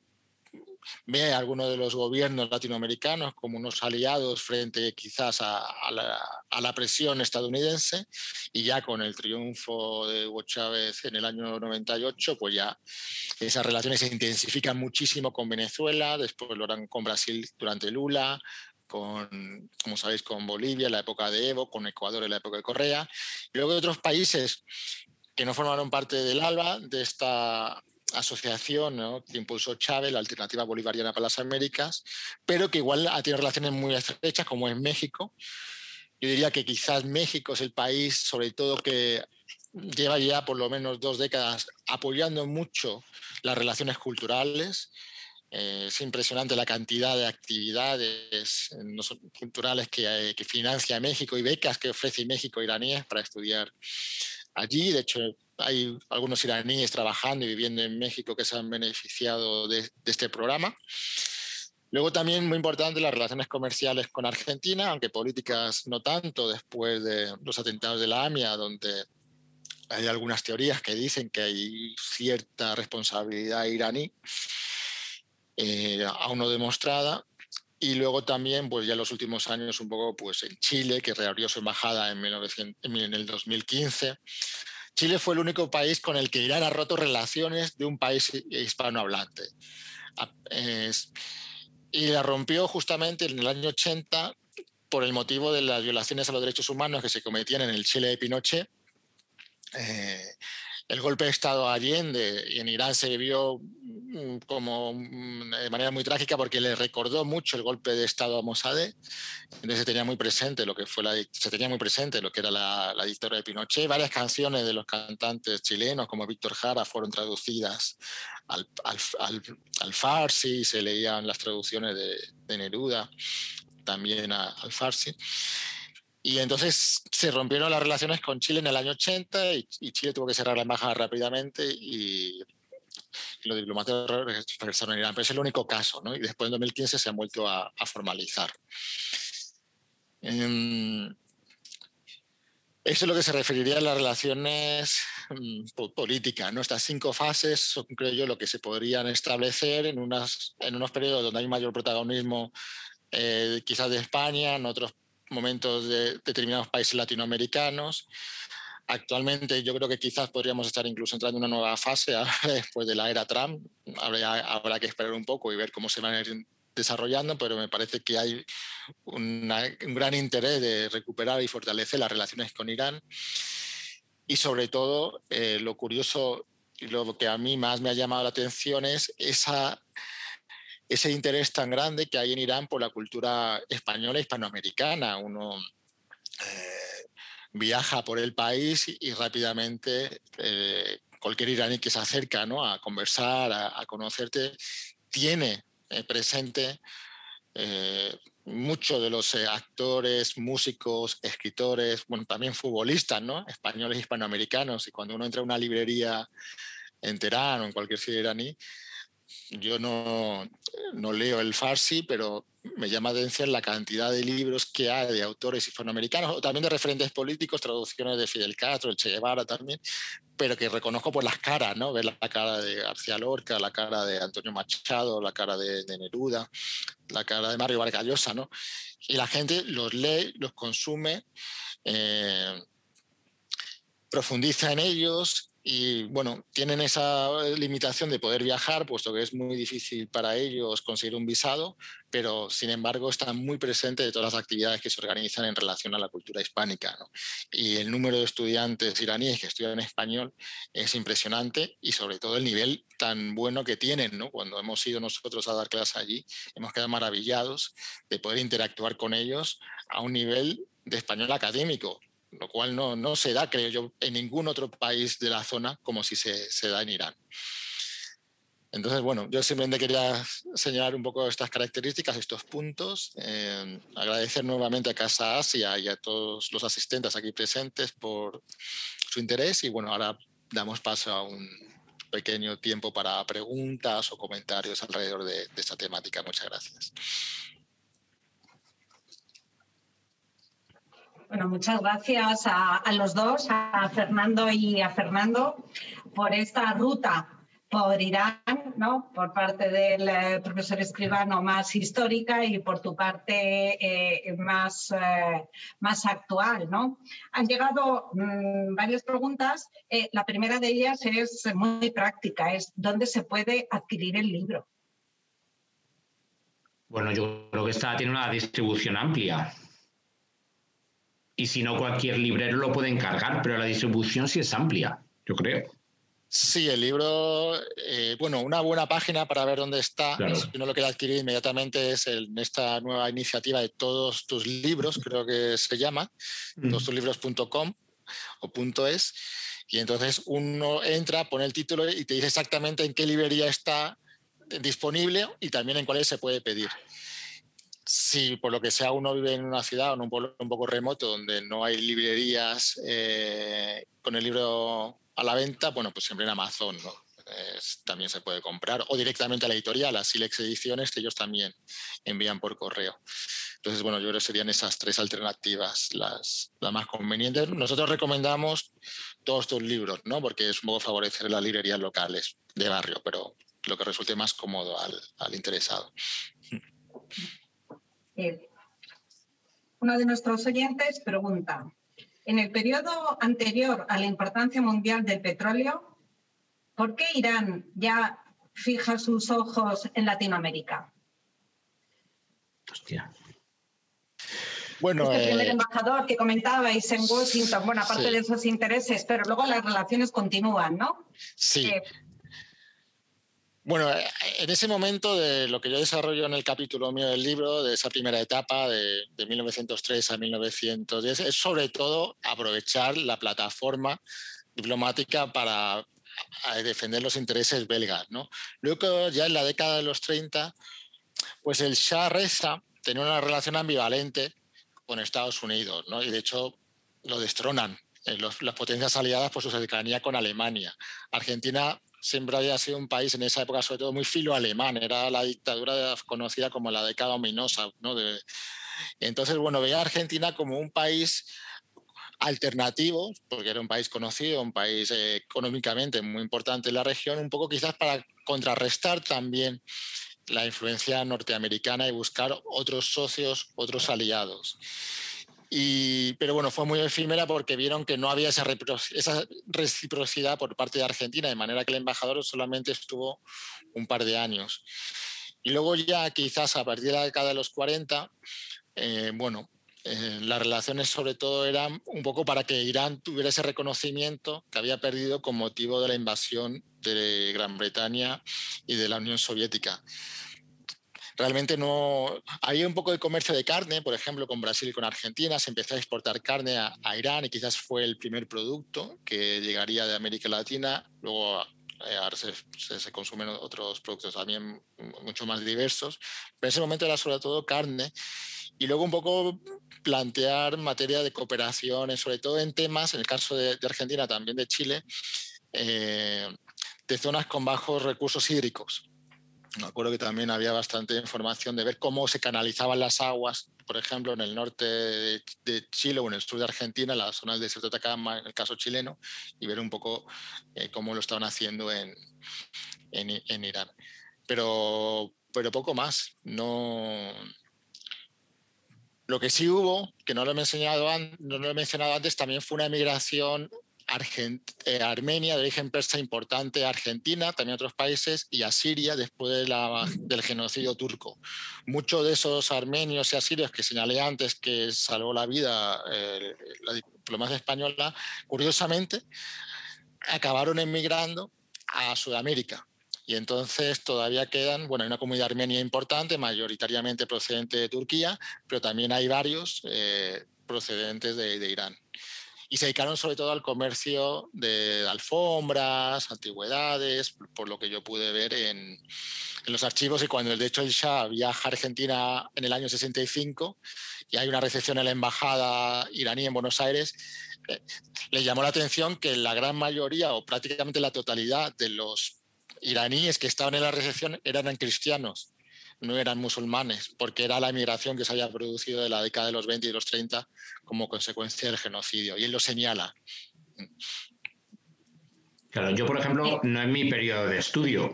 ve a algunos de los gobiernos latinoamericanos como unos aliados frente quizás a, la, presión estadounidense y ya con el triunfo de Hugo Chávez en el año 98, pues ya esas relaciones se intensifican muchísimo con Venezuela, después lo harán con Brasil durante Lula, con, como sabéis, con Bolivia en la época de Evo, con Ecuador en la época de Correa, y luego otros países que no formaron parte del ALBA, de esta asociación que impulsó Chávez, la Alternativa Bolivariana para las Américas, pero que igual ha relaciones muy estrechas, como es México. Yo diría que quizás México es el país, sobre todo, que lleva ya por lo menos dos décadas apoyando mucho las relaciones culturales eh, es impresionante la cantidad de actividades eh, culturales que, eh, que, financia México y becas que ofrece México iraníes para estudiar allí. De hecho, hay algunos iraníes trabajando y viviendo en México que se han beneficiado de, de este programa. Luego también muy importante las relaciones comerciales con Argentina, aunque políticas no tanto después de los atentados de la AMIA, donde hay algunas teorías que dicen que hay cierta responsabilidad iraní eh, aún no demostrada. Y luego también, pues ya en los últimos años, un poco pues en Chile, que reabrió su embajada en, 1900, en el 2015. Chile fue el único país con el que Irán ha roto relaciones de un país hispanohablante. y la rompió justamente en el año 80 por el motivo de las violaciones a los derechos humanos que se cometían en el Chile de Pinochet. Eh, el golpe de Estado Allende y en Irán se vivió mm, como mm, de manera muy trágica porque le recordó mucho el golpe de Estado a Mossadegh. Se tenía muy presente lo que fue la, se tenía muy presente lo que era la, la dictadura de Pinochet. Varias canciones de los cantantes chilenos como Víctor Jara fueron traducidas al, al, al, farsi, se leían las traducciones de, de Neruda también al farsi. Y entonces se rompieron las relaciones con Chile en el año 80 y, Chile tuvo que cerrar la embajada rápidamente y, los diplomáticos regresaron a Irán. Pero es el único caso, ¿no? Y después en 2015 se han vuelto a, formalizar. Em, eso es lo que se referiría a las relaciones mm, políticas. ¿no? Estas cinco fases son, creo yo, lo que se podrían establecer en, unas, en unos periodos donde hay mayor protagonismo, eh, quizás de España, en otros momentos de determinados países latinoamericanos. Actualmente yo creo que quizás podríamos estar incluso entrando en una nueva fase <laughs> después de la era Trump. Habrá, habrá que esperar un poco y ver cómo se van a ir desarrollando, pero me parece que hay un gran interés de recuperar y fortalecer las relaciones con Irán. Y sobre todo, eh, lo curioso y lo que a mí más me ha llamado la atención es esa ese interés tan grande que hay en Irán por la cultura española e hispanoamericana. Uno eh, viaja por el país y, rápidamente eh, cualquier iraní que se acerca ¿no? a conversar, a, conocerte, tiene eh, presente muchos de los actores, músicos, escritores, bueno, también futbolistas, ¿no? españoles, hispanoamericanos. Y cuando uno entra a una librería en Teherán o en cualquier ciudad iraní, yo no, no, leo el farsi, pero me llama la atención la cantidad de libros que hay de autores hispanoamericanos, o también de referentes políticos, traducciones de Fidel Castro, de Che Guevara también, pero que reconozco por las caras, ¿no? Ver la cara de García Lorca, la cara de Antonio Machado, la cara de, Neruda, la cara de Mario Vargas Llosa, ¿no? Y la gente los lee, los consume. Eh, profundiza en ellos y bueno, tienen esa limitación de poder viajar, puesto que es muy difícil para ellos conseguir un visado, pero sin embargo están muy presentes de todas las actividades que se organizan en relación a la cultura hispánica. Y el número de estudiantes iraníes que estudian español es impresionante y sobre todo el nivel tan bueno que tienen. Cuando hemos ido nosotros a dar clases allí, hemos quedado maravillados de poder interactuar con ellos a un nivel de español académico, lo cual no, no, se da, creo yo, en ningún otro país de la zona como si se, se da en Irán. Entonces, bueno, yo simplemente quería señalar un poco estas características, estos puntos, eh, agradecer nuevamente a Casa Asia y a todos los asistentes aquí presentes por su interés y bueno, ahora damos paso a un pequeño tiempo para preguntas o comentarios alrededor de, de esta temática. Muchas gracias. Bueno, muchas gracias a, los dos, a Fernando y a Fernando, por esta ruta por Irán, ¿no? por parte del eh, profesor escribano más histórica y por tu parte eh, más, eh, más actual. ¿no? Han llegado mm, varias preguntas. la primera de ellas es muy práctica, es ¿dónde se puede adquirir el libro? Bueno, yo creo que esta tiene una distribución amplia y si no cualquier librero lo puede encargar, pero la distribución sí es amplia, yo creo. Sí, el libro, eh, bueno, una buena página para ver dónde está. Si uno lo quiere adquirir inmediatamente es en esta nueva iniciativa de todos tus libros, creo que se llama, mm. todostuslibros.com o .es. Y entonces uno entra, pone el título y te dice exactamente en qué librería está disponible y también en cuáles se puede pedir si por lo que sea uno vive en una ciudad o en un pueblo un poco remoto donde no hay librerías eh, con el libro a la venta, bueno, pues siempre en Amazon también se puede comprar o directamente a la editorial, a Silex Ediciones, que ellos también envían por correo. Entonces, bueno, yo creo que serían esas tres alternativas las, más convenientes. Nosotros recomendamos todos tus libros, ¿no? Porque es un poco favorecer las librerías locales de barrio, pero lo que resulte más cómodo al, al interesado. Eh, uno de nuestros oyentes pregunta, en el periodo anterior a la importancia mundial del petróleo, ¿por qué Irán ya fija sus ojos en Latinoamérica? Hostia. Bueno, este primer eh, embajador que comentabais en Washington, bueno, aparte de esos intereses, pero luego las relaciones continúan, ¿no? Sí. Eh, bueno, eh, en ese momento de lo que yo desarrollo en el capítulo mío del libro, de esa primera etapa de, 1903 a 1910, es sobre todo aprovechar la plataforma diplomática para defender los intereses belgas. ¿no? Luego, ya en la década de los 30, pues el Shah Reza tenía una relación ambivalente con Estados Unidos, ¿no? y de hecho lo destronan eh, las potencias aliadas por su cercanía con Alemania. Argentina siempre había sido un país en esa época, sobre todo muy filo alemán, era la dictadura conocida como la década ominosa. ¿no? Entonces, bueno, veía a Argentina como un país alternativo, porque era un país conocido, un país eh, económicamente muy importante en la región, un poco quizás para contrarrestar también la influencia norteamericana y buscar otros socios, otros aliados pero bueno, fue muy efímera porque vieron que no había esa, reciprocidad por parte de Argentina, de manera que el embajador solamente estuvo un par de años. Y luego ya quizás a partir de la década de los 40, eh, bueno, eh, las relaciones sobre todo eran un poco para que Irán tuviera ese reconocimiento que había perdido con motivo de la invasión de Gran Bretaña y de la Unión Soviética realmente no... Había un poco de comercio de carne, por ejemplo, con Brasil y con Argentina, se empezó a exportar carne a, Irán y quizás fue el primer producto que llegaría de América Latina, luego eh, ahora se, consumen otros productos también mucho más diversos, pero en ese momento era sobre todo carne y luego un poco plantear materia de cooperación, sobre todo en temas, en el caso de, Argentina, también de Chile, eh, de zonas con bajos recursos hídricos. Me acuerdo que también había bastante información de ver cómo se canalizaban las aguas, por ejemplo, en el norte de, Chile o en el sur de Argentina, en la zona del desierto de Atacama, en el caso chileno, y ver un poco eh, cómo lo estaban haciendo en, en, Irán. Pero, pero poco más. No, lo que sí hubo, que no lo he mencionado, no lo he mencionado antes, también fue una eh, Armenia, de origen persa importante, Argentina, también otros países, y a Siria después del genocidio turco. Muchos de esos armenios y asirios que señalé antes que salvó la vida la diplomacia española, curiosamente, acabaron emigrando a Sudamérica. Y entonces todavía quedan, bueno, hay una comunidad armenia importante, mayoritariamente procedente de Turquía, pero también hay varios eh, procedentes de, de Irán y se dedicaron sobre todo al comercio de alfombras, antigüedades, por lo que yo pude ver en, los archivos y cuando de hecho el Shah viaja a Argentina en el año 65 y hay una recepción en la embajada iraní en Buenos Aires, eh, le llamó la atención que la gran mayoría o prácticamente la totalidad de los iraníes que estaban en la recepción eran cristianos no eran musulmanes, porque era la migración que se había producido de la década de los 20 y los 30 como consecuencia del genocidio. Y él lo señala. Claro, yo, por ejemplo, no es mi periodo de estudio,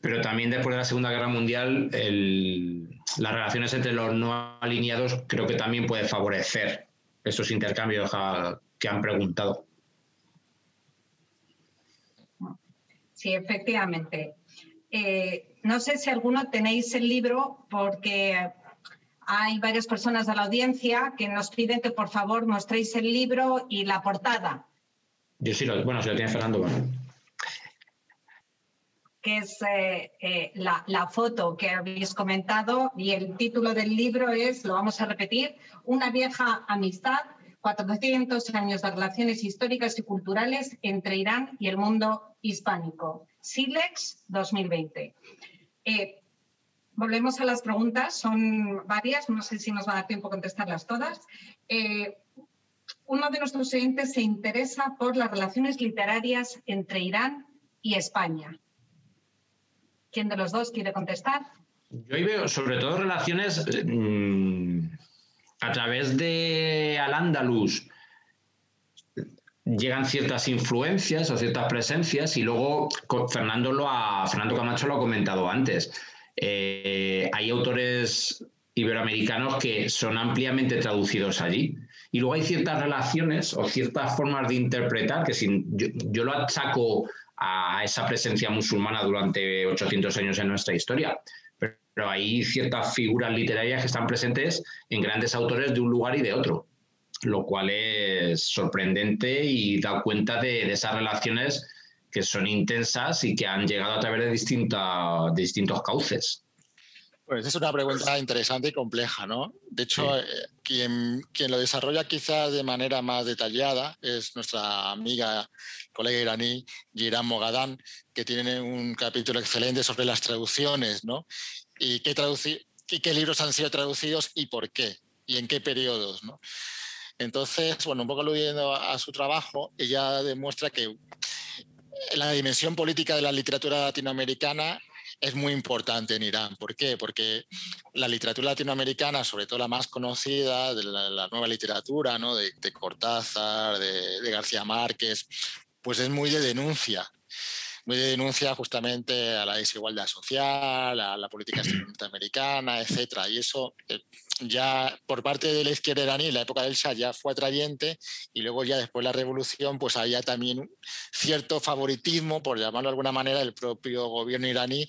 pero también después de la Segunda Guerra Mundial, las relaciones entre los no alineados creo que también puede favorecer esos intercambios que han preguntado. Sí, efectivamente. Eh, no sé si alguno tenéis el libro porque hay varias personas de la audiencia que nos piden que por favor mostréis el libro y la portada. Yo sí, lo, bueno, si lo tiene Fernando. Que es eh, eh, la, la, foto que habéis comentado y el título del libro es, lo vamos a repetir, Una vieja amistad, 400 años de relaciones históricas y culturales entre Irán y el mundo hispánico. SILEX 2020. Eh, volvemos a las preguntas, son varias, no sé si nos va a dar tiempo contestarlas todas. Eh, uno de nuestros oyentes se interesa por las relaciones literarias entre Irán y España. ¿Quién de los dos quiere contestar? Yo ahí veo sobre todo relaciones mm, a través de Al-Ándalus llegan ciertas influencias o ciertas presencias y luego Fernando, lo ha, Fernando Camacho lo ha comentado antes. Eh, hay autores iberoamericanos que son ampliamente traducidos allí. Y luego hay ciertas relaciones o ciertas formas de interpretar que sin, yo, lo achaco a esa presencia musulmana durante 800 años en nuestra historia. Pero hay ciertas figuras literarias que están presentes en grandes autores de un lugar y de otro lo cual es sorprendente y da cuenta de, esas relaciones que son intensas y que han llegado a través de, distintos cauces. Pues es una pregunta interesante y compleja, ¿no? De hecho, eh, quien, quien, lo desarrolla quizá de manera más detallada es nuestra amiga, colega iraní, Giran Mogadán, que tiene un capítulo excelente sobre las traducciones, ¿no? Y qué, y qué libros han sido traducidos y por qué, y en qué periodos, ¿no? Entonces, bueno, un poco aludiendo a su trabajo, ella demuestra que la dimensión política de la literatura latinoamericana es muy importante en Irán. ¿Por qué? Porque la literatura latinoamericana, sobre todo la más conocida, de la, nueva literatura, ¿no? de, Cortázar, de, García Márquez, pues es muy de denuncia muy de denuncia justamente a la desigualdad social, a la política norteamericana, etcétera. Y eso eh, ya por parte de la izquierda iraní, la época del Shah ya fue atrayente y luego ya después de la revolución pues había también cierto favoritismo, por llamarlo de alguna manera, del propio gobierno iraní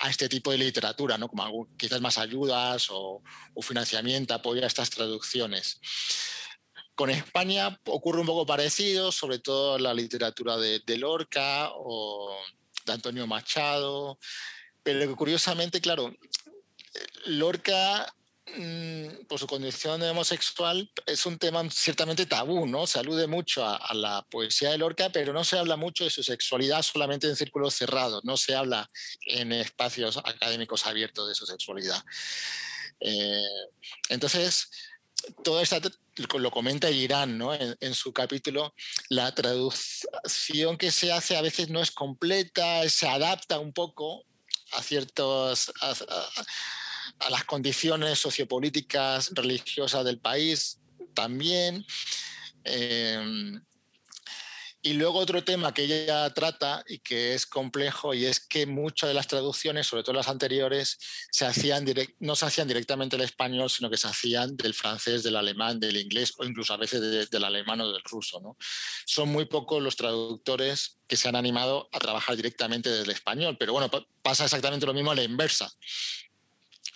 a este tipo de literatura, ¿no? como quizás más ayudas o, financiamiento, apoyo a estas traducciones. Con España ocurre un poco parecido, sobre todo la literatura de, de Lorca o de Antonio Machado, pero curiosamente, claro, Lorca Mm, por su condición homosexual es un tema ciertamente tabú, ¿no? Se alude mucho a, la poesía de Lorca, pero no se habla mucho de su sexualidad solamente en círculos cerrados, no se habla en espacios académicos abiertos de su sexualidad. Eh, entonces, todo esto lo comenta Irán ¿no? en, su capítulo, la traducción que se hace a veces no es completa, se adapta un poco a ciertos a las condiciones sociopolíticas, religiosas del país también. Em, Y luego otro tema que ella trata y que es complejo y es que muchas de las traducciones, sobre todo las anteriores, se hacían no se hacían directamente del español, sino que se hacían del francés, del alemán, del inglés o incluso a veces del alemán o del ruso. ¿no? Son muy pocos los traductores que se han animado a trabajar directamente desde el español, pero bueno, pasa exactamente lo mismo a la inversa.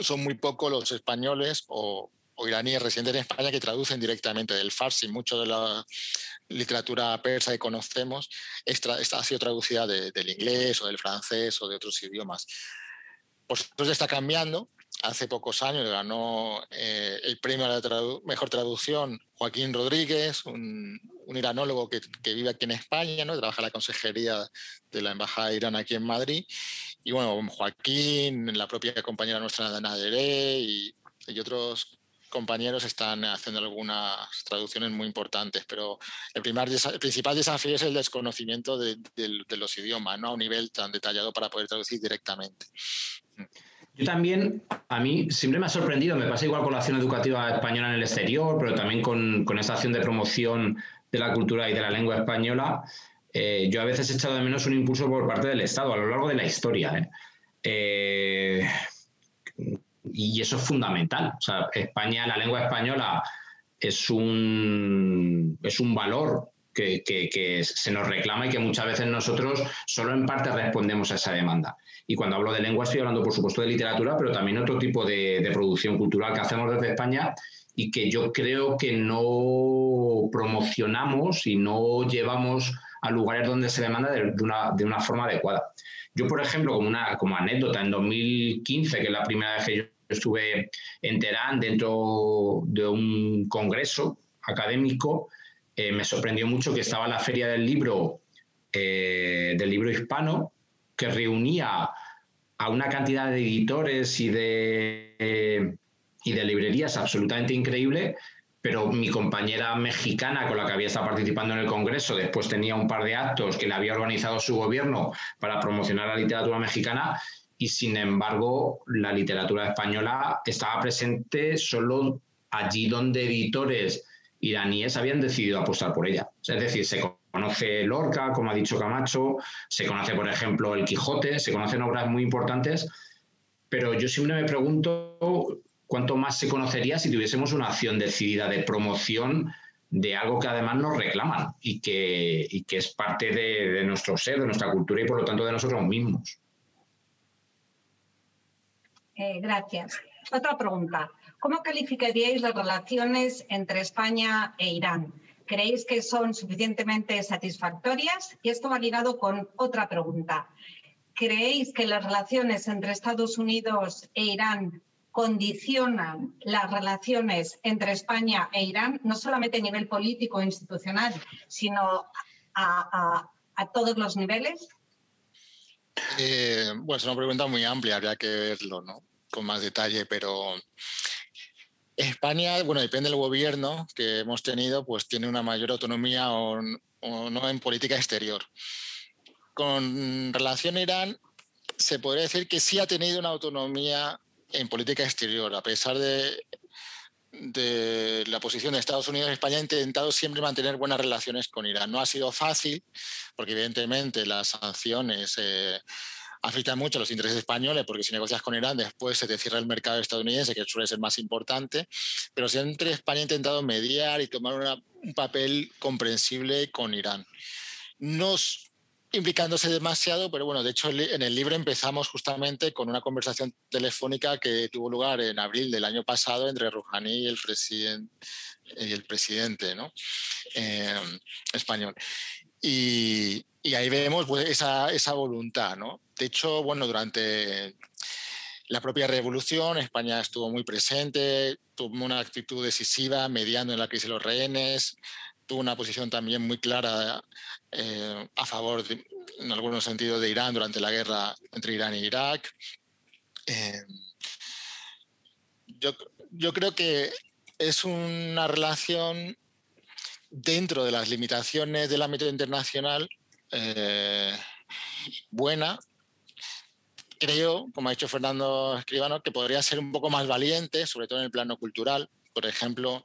Son muy pocos los españoles o, iraníes residentes en España que traducen directamente del farsi. Mucho de la literatura persa que conocemos esta, ha sido traducida del inglés o del francés o de otros idiomas. Por supuesto está cambiando. Hace pocos años ganó eh, el premio a la mejor traducción Joaquín Rodríguez, un, iranólogo que, vive aquí en España, ¿no? trabaja en la consejería de la Embajada de Irán aquí en Madrid. Y bueno, Joaquín, la propia compañera nuestra Naderé y, y otros compañeros están haciendo algunas traducciones muy importantes, pero el, primer, el principal desafío es el desconocimiento de, los idiomas, ¿no? a un nivel tan detallado para poder traducir directamente. Yo también, a mí siempre me ha sorprendido, me pasa igual con la acción educativa española en el exterior, pero también con, con esta acción de promoción de la cultura y de la lengua española. Eh, yo a veces he echado de menos un impulso por parte del Estado a lo largo de la historia. ¿eh? Eh, y eso es fundamental. O sea, España, la lengua española es un, es un valor que, se nos reclama y que muchas veces nosotros solo en parte respondemos a esa demanda. Y cuando hablo de lengua estoy hablando, por supuesto, de literatura, pero también otro tipo de, producción cultural que hacemos desde España y que yo creo que no promocionamos y no llevamos a lugares donde se demanda de, una, de una forma adecuada. Yo, por ejemplo, como, una, como anécdota, en 2015, que es la primera vez que yo estuve en Teherán dentro de un congreso académico, eh, me sorprendió mucho que estaba la feria del libro, eh, del libro hispano, que reunía a una cantidad de editores y de, y de librerías absolutamente increíble, pero mi compañera mexicana con la que había estado participando en el Congreso, después tenía un par de actos que le había organizado su gobierno para promocionar la literatura mexicana y sin embargo la literatura española estaba presente solo allí donde editores iraníes habían decidido apostar por ella. Es decir, se conoce Lorca, como ha dicho Camacho, se conoce, por ejemplo, El Quijote, se conocen obras muy importantes, pero yo siempre me pregunto cuánto más se conocería si tuviésemos una acción decidida de promoción de algo que además nos reclaman y que, que es parte de, de nuestro ser, de nuestra cultura y por lo tanto de nosotros mismos. Eh, gracias. Otra pregunta. ¿Cómo calificaríais las relaciones entre España e Irán? ¿Creéis que son suficientemente satisfactorias? Y esto va ligado con otra pregunta. ¿Creéis que las relaciones entre Estados Unidos e Irán condicionan las relaciones entre España e Irán, no solamente a nivel político e institucional, sino a, todos los niveles? Eh, bueno, es una pregunta muy amplia, habría que verlo ¿no? con más detalle, pero España, bueno, depende del gobierno que hemos tenido, pues tiene una mayor autonomía o, no en política exterior. Con relación a Irán, se podría decir que sí ha tenido una autonomía en política exterior, a pesar de, de la posición de Estados Unidos, España ha intentado siempre mantener buenas relaciones con Irán. No ha sido fácil, porque evidentemente las sanciones eh, afectan mucho a los intereses españoles, porque si negocias con Irán, después se te cierra el mercado estadounidense, que suele ser más importante. Pero siempre España ha intentado mediar y tomar un papel comprensible con Irán. Nos implicándose demasiado, pero bueno, de hecho en el libro empezamos justamente con una conversación telefónica que tuvo lugar en abril del año pasado entre Rouhani y el, presidente y el presidente ¿no? Eh, español. Y, y, ahí vemos pues, esa, esa voluntad. ¿no? De hecho, bueno, durante la propia revolución, España estuvo muy presente, tuvo una actitud decisiva mediando en la crisis de los rehenes, tuvo una posición también muy clara eh, a favor, en algunos sentidos, de Irán durante la guerra entre Irán e Irak. Eh, yo, yo creo que es una relación dentro de las limitaciones del ámbito internacional eh, buena. Creo, como ha dicho Fernando Escribano, que podría ser un poco más valiente, sobre todo en el plano cultural. Por ejemplo,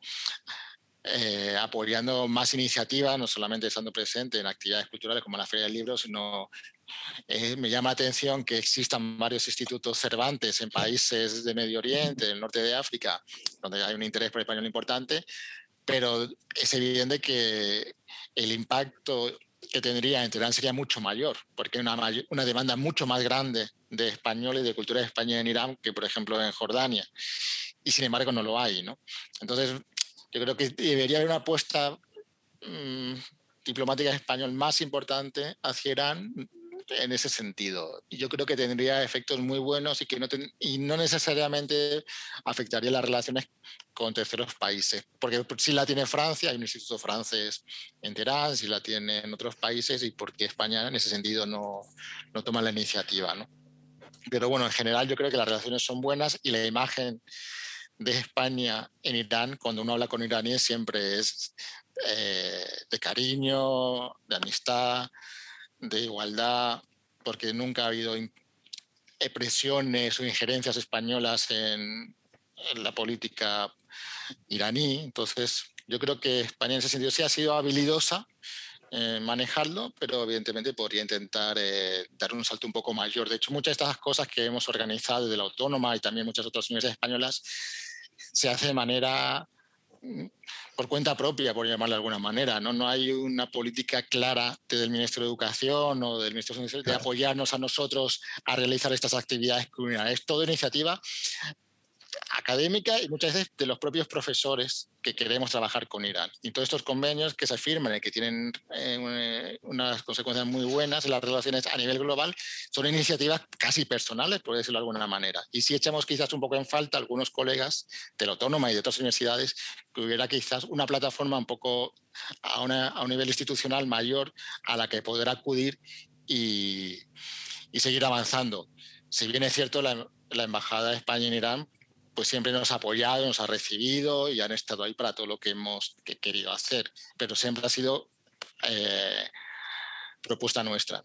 eh, apoyando más iniciativas, no solamente estando presente en actividades culturales como la Feria del Libro, sino eh, me llama la atención que existan varios institutos Cervantes en países de Medio Oriente, el norte de África, donde hay un interés por el español importante, pero es evidente que el impacto que tendría en Teherán sería mucho mayor, porque hay una, una demanda mucho más grande de español y de cultura española en Irán que, por ejemplo, en Jordania. Y sin embargo no lo hay. ¿no? Entonces, yo creo que debería haber una apuesta mm, diplomática español más importante hacia Irán en ese sentido. Y yo creo que tendría efectos muy buenos y que no, y no necesariamente afectaría las relaciones con terceros países. Porque si la tiene Francia, hay un instituto francés en Teherán, si la tiene en otros países, y porque España en ese sentido no, no toma la iniciativa. ¿no? Pero bueno, en general yo creo que las relaciones son buenas y la imagen de España en Irán, cuando uno habla con iraníes, siempre es eh, de cariño, de amistad, de igualdad, porque nunca ha habido presiones o injerencias españolas en, la política iraní. Entonces, yo creo que España en ese sentido sí ha sido habilidosa en manejarlo, pero evidentemente podría intentar eh, dar un salto un poco mayor. De hecho, muchas de estas cosas que hemos organizado desde la Autónoma y también muchas otras universidades españolas se hace de manera mm, por cuenta propia, por llamarlo de alguna manera. ¿no? no hay una política clara desde el Ministerio de Educación o del Ministerio de apoyarnos a nosotros a realizar estas actividades comunitarias. Es toda iniciativa académica y muchas veces de los propios profesores que queremos trabajar con Irán. Y todos estos convenios que se firman y que tienen eh, unas consecuencias muy buenas en las relaciones a nivel global son iniciativas casi personales, por decirlo de alguna manera. Y si echamos quizás un poco en falta algunos colegas de la Autónoma y de otras universidades que hubiera quizás una plataforma un poco a, un nivel institucional mayor a la que poder acudir y, seguir avanzando. Si bien es cierto, la, la Embajada de España en Irán pues siempre nos ha apoyado, nos ha recibido y han estado ahí para todo lo que hemos querido hacer, pero siempre ha sido eh, propuesta nuestra,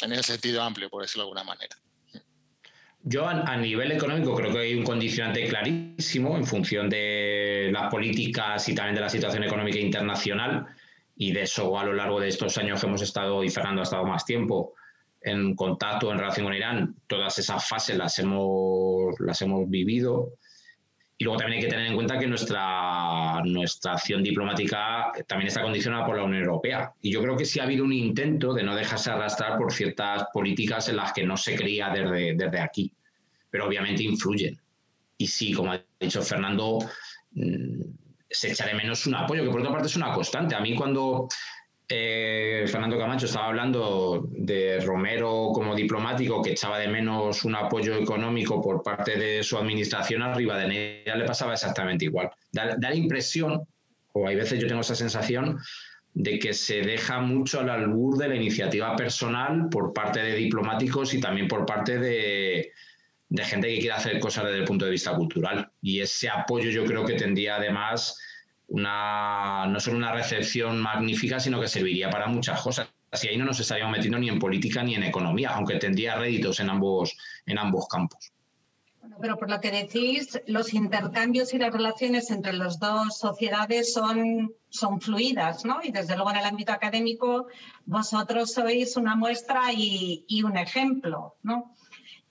en ese sentido amplio, por decirlo de alguna manera. Yo a, nivel económico creo que hay un condicionante clarísimo en función de las políticas y también de la situación económica internacional y de eso a lo largo de estos años que hemos estado y Fernando ha estado más tiempo, en contacto en relación con Irán, todas esas fases las hemos, las hemos vivido. Y luego también hay que tener en cuenta que nuestra, nuestra acción diplomática también está condicionada por la Unión Europea. Y yo creo que sí ha habido un intento de no dejarse arrastrar por ciertas políticas en las que no se creía desde, desde aquí, pero obviamente influyen. Y sí, como ha dicho Fernando, mm, se echa de menos un apoyo, que por otra parte es una constante. A mí cuando eh, Fernando Camacho estaba hablando de Romero como diplomático que echaba de menos un apoyo económico por parte de su administración arriba de ella le pasaba exactamente igual. Da, la impresión, o hay veces yo tengo esa sensación, de que se deja mucho al albur de la iniciativa personal por parte de diplomáticos y también por parte de, de gente que quiere hacer cosas desde el punto de vista cultural. Y ese apoyo yo creo que tendría además una, no solo una recepción magnífica, sino que serviría para muchas cosas. Así ahí no nos estaríamos metiendo ni en política ni en economía, aunque tendría réditos en ambos, en ambos campos. pero por lo que decís, los intercambios y las relaciones entre las dos sociedades son, son fluidas, ¿no? Y desde luego en el ámbito académico vosotros sois una muestra y, y un ejemplo, ¿no?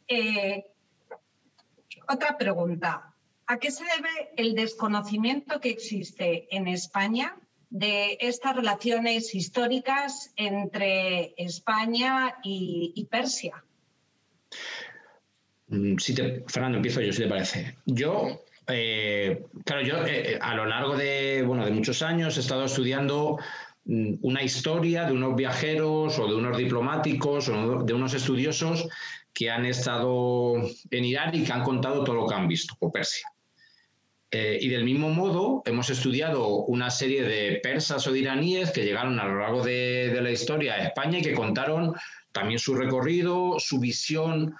Eh, otra pregunta. ¿A qué se debe el desconocimiento que existe en España de estas relaciones históricas entre España y, Persia? Mm, si Fernando, empiezo yo, si te parece. Yo, eh, claro, yo eh, a lo largo de, bueno, de muchos años he estado estudiando mm, una historia de unos viajeros o de unos diplomáticos o de unos estudiosos que han estado en Irán y que han contado todo lo que han visto por Persia. Eh, y del mismo modo, hemos estudiado una serie de persas o de iraníes que llegaron a lo largo de, la historia a España y que contaron también su recorrido, su visión,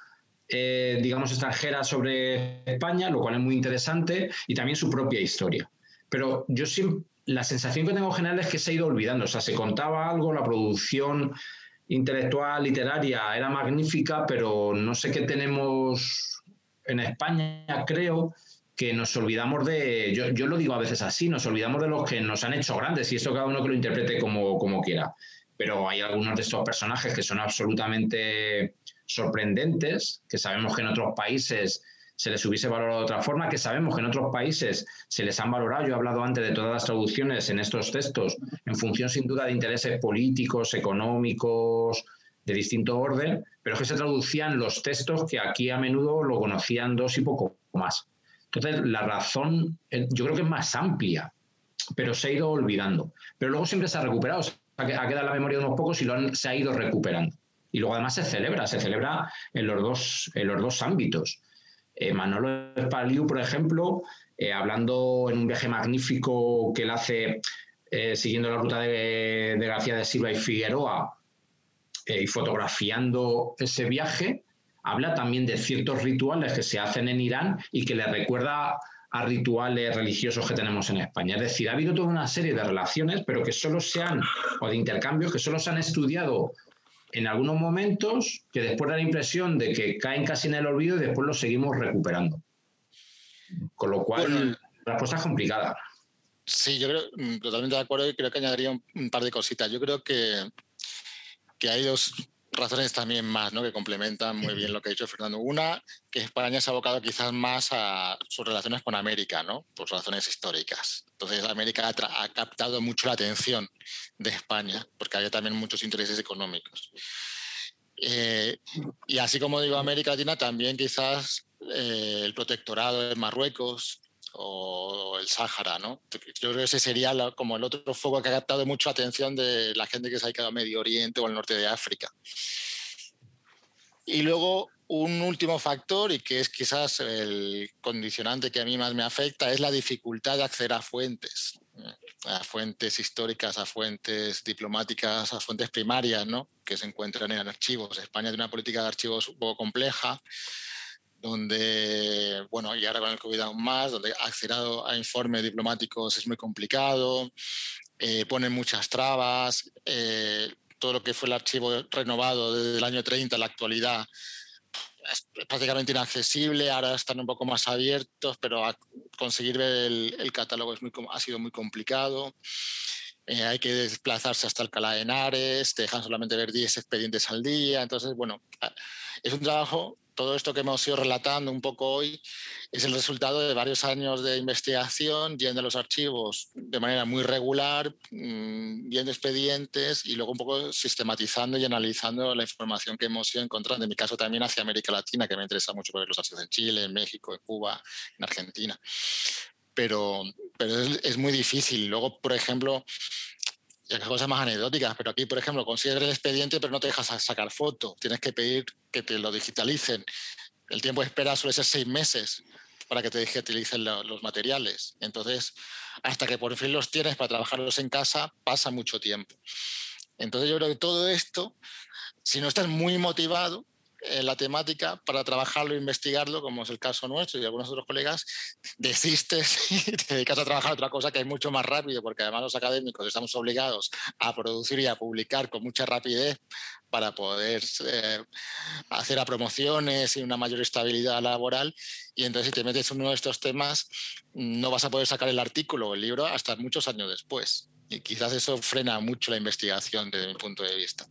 eh, digamos, extranjera sobre España, lo cual es muy interesante, y también su propia historia. Pero yo siempre, la sensación que tengo general es que se ha ido olvidando. O sea, se contaba algo, la producción intelectual, literaria era magnífica, pero no sé qué tenemos en España, creo, nos olvidamos de, yo, yo, lo digo a veces así, nos olvidamos de los que nos han hecho grandes y eso cada uno que lo interprete como, como quiera. Pero hay algunos de estos personajes que son absolutamente sorprendentes, que sabemos que en otros países se les hubiese valorado de otra forma, que sabemos que en otros países se les han valorado, yo he hablado antes de todas las traducciones en estos textos, en función sin duda de intereses políticos, económicos, de distinto orden, pero es que se traducían los textos que aquí a menudo lo conocían dos y poco más. Entonces, la razón eh, yo creo que es más amplia, pero se ha ido olvidando. Pero luego siempre se ha recuperado, ha quedado en la memoria de unos pocos y lo se ha ido recuperando. Y luego además se celebra, se celebra en los dos, en los dos ámbitos. Eh, Manolo Espaliu, por ejemplo, eh, hablando en un viaje magnífico que él hace siguiendo la ruta de, García de Silva y Figueroa y fotografiando ese viaje, habla también de ciertos rituales que se hacen en Irán y que le recuerda a rituales religiosos que tenemos en España. Es decir, ha habido toda una serie de relaciones, pero que solo se han, o de intercambios, que solo se han estudiado en algunos momentos, que después da la impresión de que caen casi en el olvido y después los seguimos recuperando. Con lo cual, la cosa es complicada. Sí, yo creo, mm, totalmente de acuerdo y creo que añadiría un, par de cositas. Yo creo que, que hay dos razones también más, ¿no? que complementan muy bien lo que ha dicho Fernando. Una, que España se ha abocado quizás más a sus relaciones con América, ¿no? por razones históricas. Entonces, América ha, captado mucho la atención de España, porque había también muchos intereses económicos. Eh, y así como digo América Latina, también quizás eh, el protectorado de Marruecos, o el Sáhara, ¿no? Yo creo que ese sería como el otro foco que ha captado mucho atención de la gente que se ha quedado a Medio Oriente o al norte de África. Y luego un último factor, y que es quizás el condicionante que a mí más me afecta, es la dificultad de acceder a fuentes, a fuentes históricas, a fuentes diplomáticas, a fuentes primarias, ¿no? que se encuentran en archivos. España tiene una política de archivos un poco compleja donde, bueno, y ahora con el COVID aún más, donde acceder a informes diplomáticos es muy complicado, eh, ponen muchas trabas, eh, todo lo que fue el archivo renovado desde el año 30 a la actualidad es prácticamente inaccesible, ahora están un poco más abiertos, pero conseguir ver el, catálogo es muy, ha sido muy complicado. Eh, hay que desplazarse hasta Alcalá de Henares, te dejan solamente ver 10 expedientes al día, entonces, bueno, es un trabajo todo esto que hemos ido relatando un poco hoy es el resultado de varios años de investigación, yendo a los archivos de manera muy regular, mm, viendo expedientes y luego un poco sistematizando y analizando la información que hemos ido encontrando. En mi caso también hacia América Latina, que me interesa mucho ver los archivos en Chile, en México, en Cuba, en Argentina. Pero, pero es, es muy difícil. Luego, por ejemplo, cosas más anecdóticas, pero aquí, por ejemplo, consigues el expediente, pero no te dejas sacar foto. Tienes que pedir que te lo digitalicen. El tiempo de espera suele ser seis meses para que te digitalicen los materiales. Entonces, hasta que por fin los tienes para trabajarlos en casa, pasa mucho tiempo. Entonces, yo creo que todo esto, si no estás muy motivado, en la temática para trabajarlo e investigarlo, como es el caso nuestro y algunos otros colegas, desistes <laughs> y te dedicas a trabajar otra cosa que es mucho más rápido, porque además los académicos estamos obligados a producir y a publicar con mucha rapidez para poder eh, hacer a promociones y una mayor estabilidad laboral. Y entonces si te metes en uno de estos temas, no vas a poder sacar el artículo o el libro hasta muchos años después. Y quizás eso frena mucho la investigación desde mi punto de vista.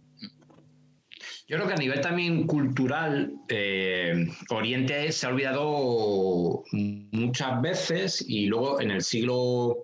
Yo creo que a nivel también cultural, eh, Oriente se ha olvidado muchas veces y luego en el siglo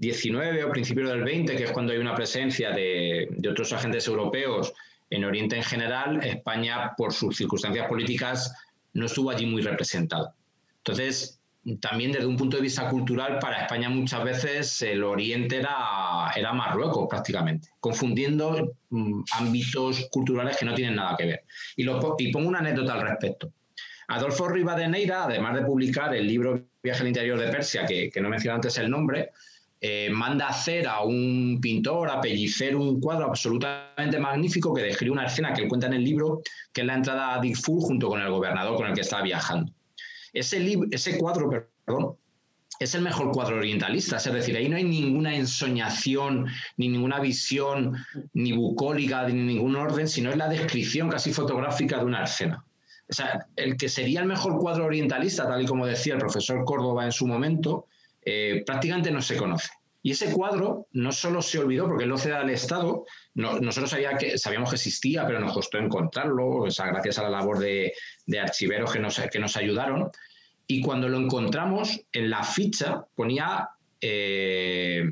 XIX o principio del XX, que es cuando hay una presencia de, de otros agentes europeos en Oriente en general, España, por sus circunstancias políticas, no estuvo allí muy representado. Entonces, también desde un punto de vista cultural, para España muchas veces el Oriente era, era Marruecos prácticamente, confundiendo mm, ámbitos culturales que no tienen nada que ver. Y, lo, y pongo una anécdota al respecto. Adolfo Rivadeneira, además de publicar el libro Viaje al interior de Persia, que, que no mencioné antes el nombre, eh, manda hacer a un pintor, a pellicer un cuadro absolutamente magnífico que describe una escena que él cuenta en el libro, que es la entrada a Dikfur junto con el gobernador con el que está viajando. Ese, ese cuadro, perdón, es el mejor cuadro orientalista, es decir, ahí no hay ninguna ensoñación, ni ninguna visión, ni bucólica, ni ningún orden, sino es la descripción casi fotográfica de una escena. o sea, el que sería el mejor cuadro orientalista, tal y como decía el profesor Córdoba en su momento, eh, prácticamente no se conoce. Y ese cuadro no solo se olvidó porque él lo ceda al Estado, nosotros sabíamos que existía, pero nos costó encontrarlo, o sea, gracias a la labor de, archiveros que nos, que nos ayudaron. Y cuando lo encontramos, en la ficha ponía eh,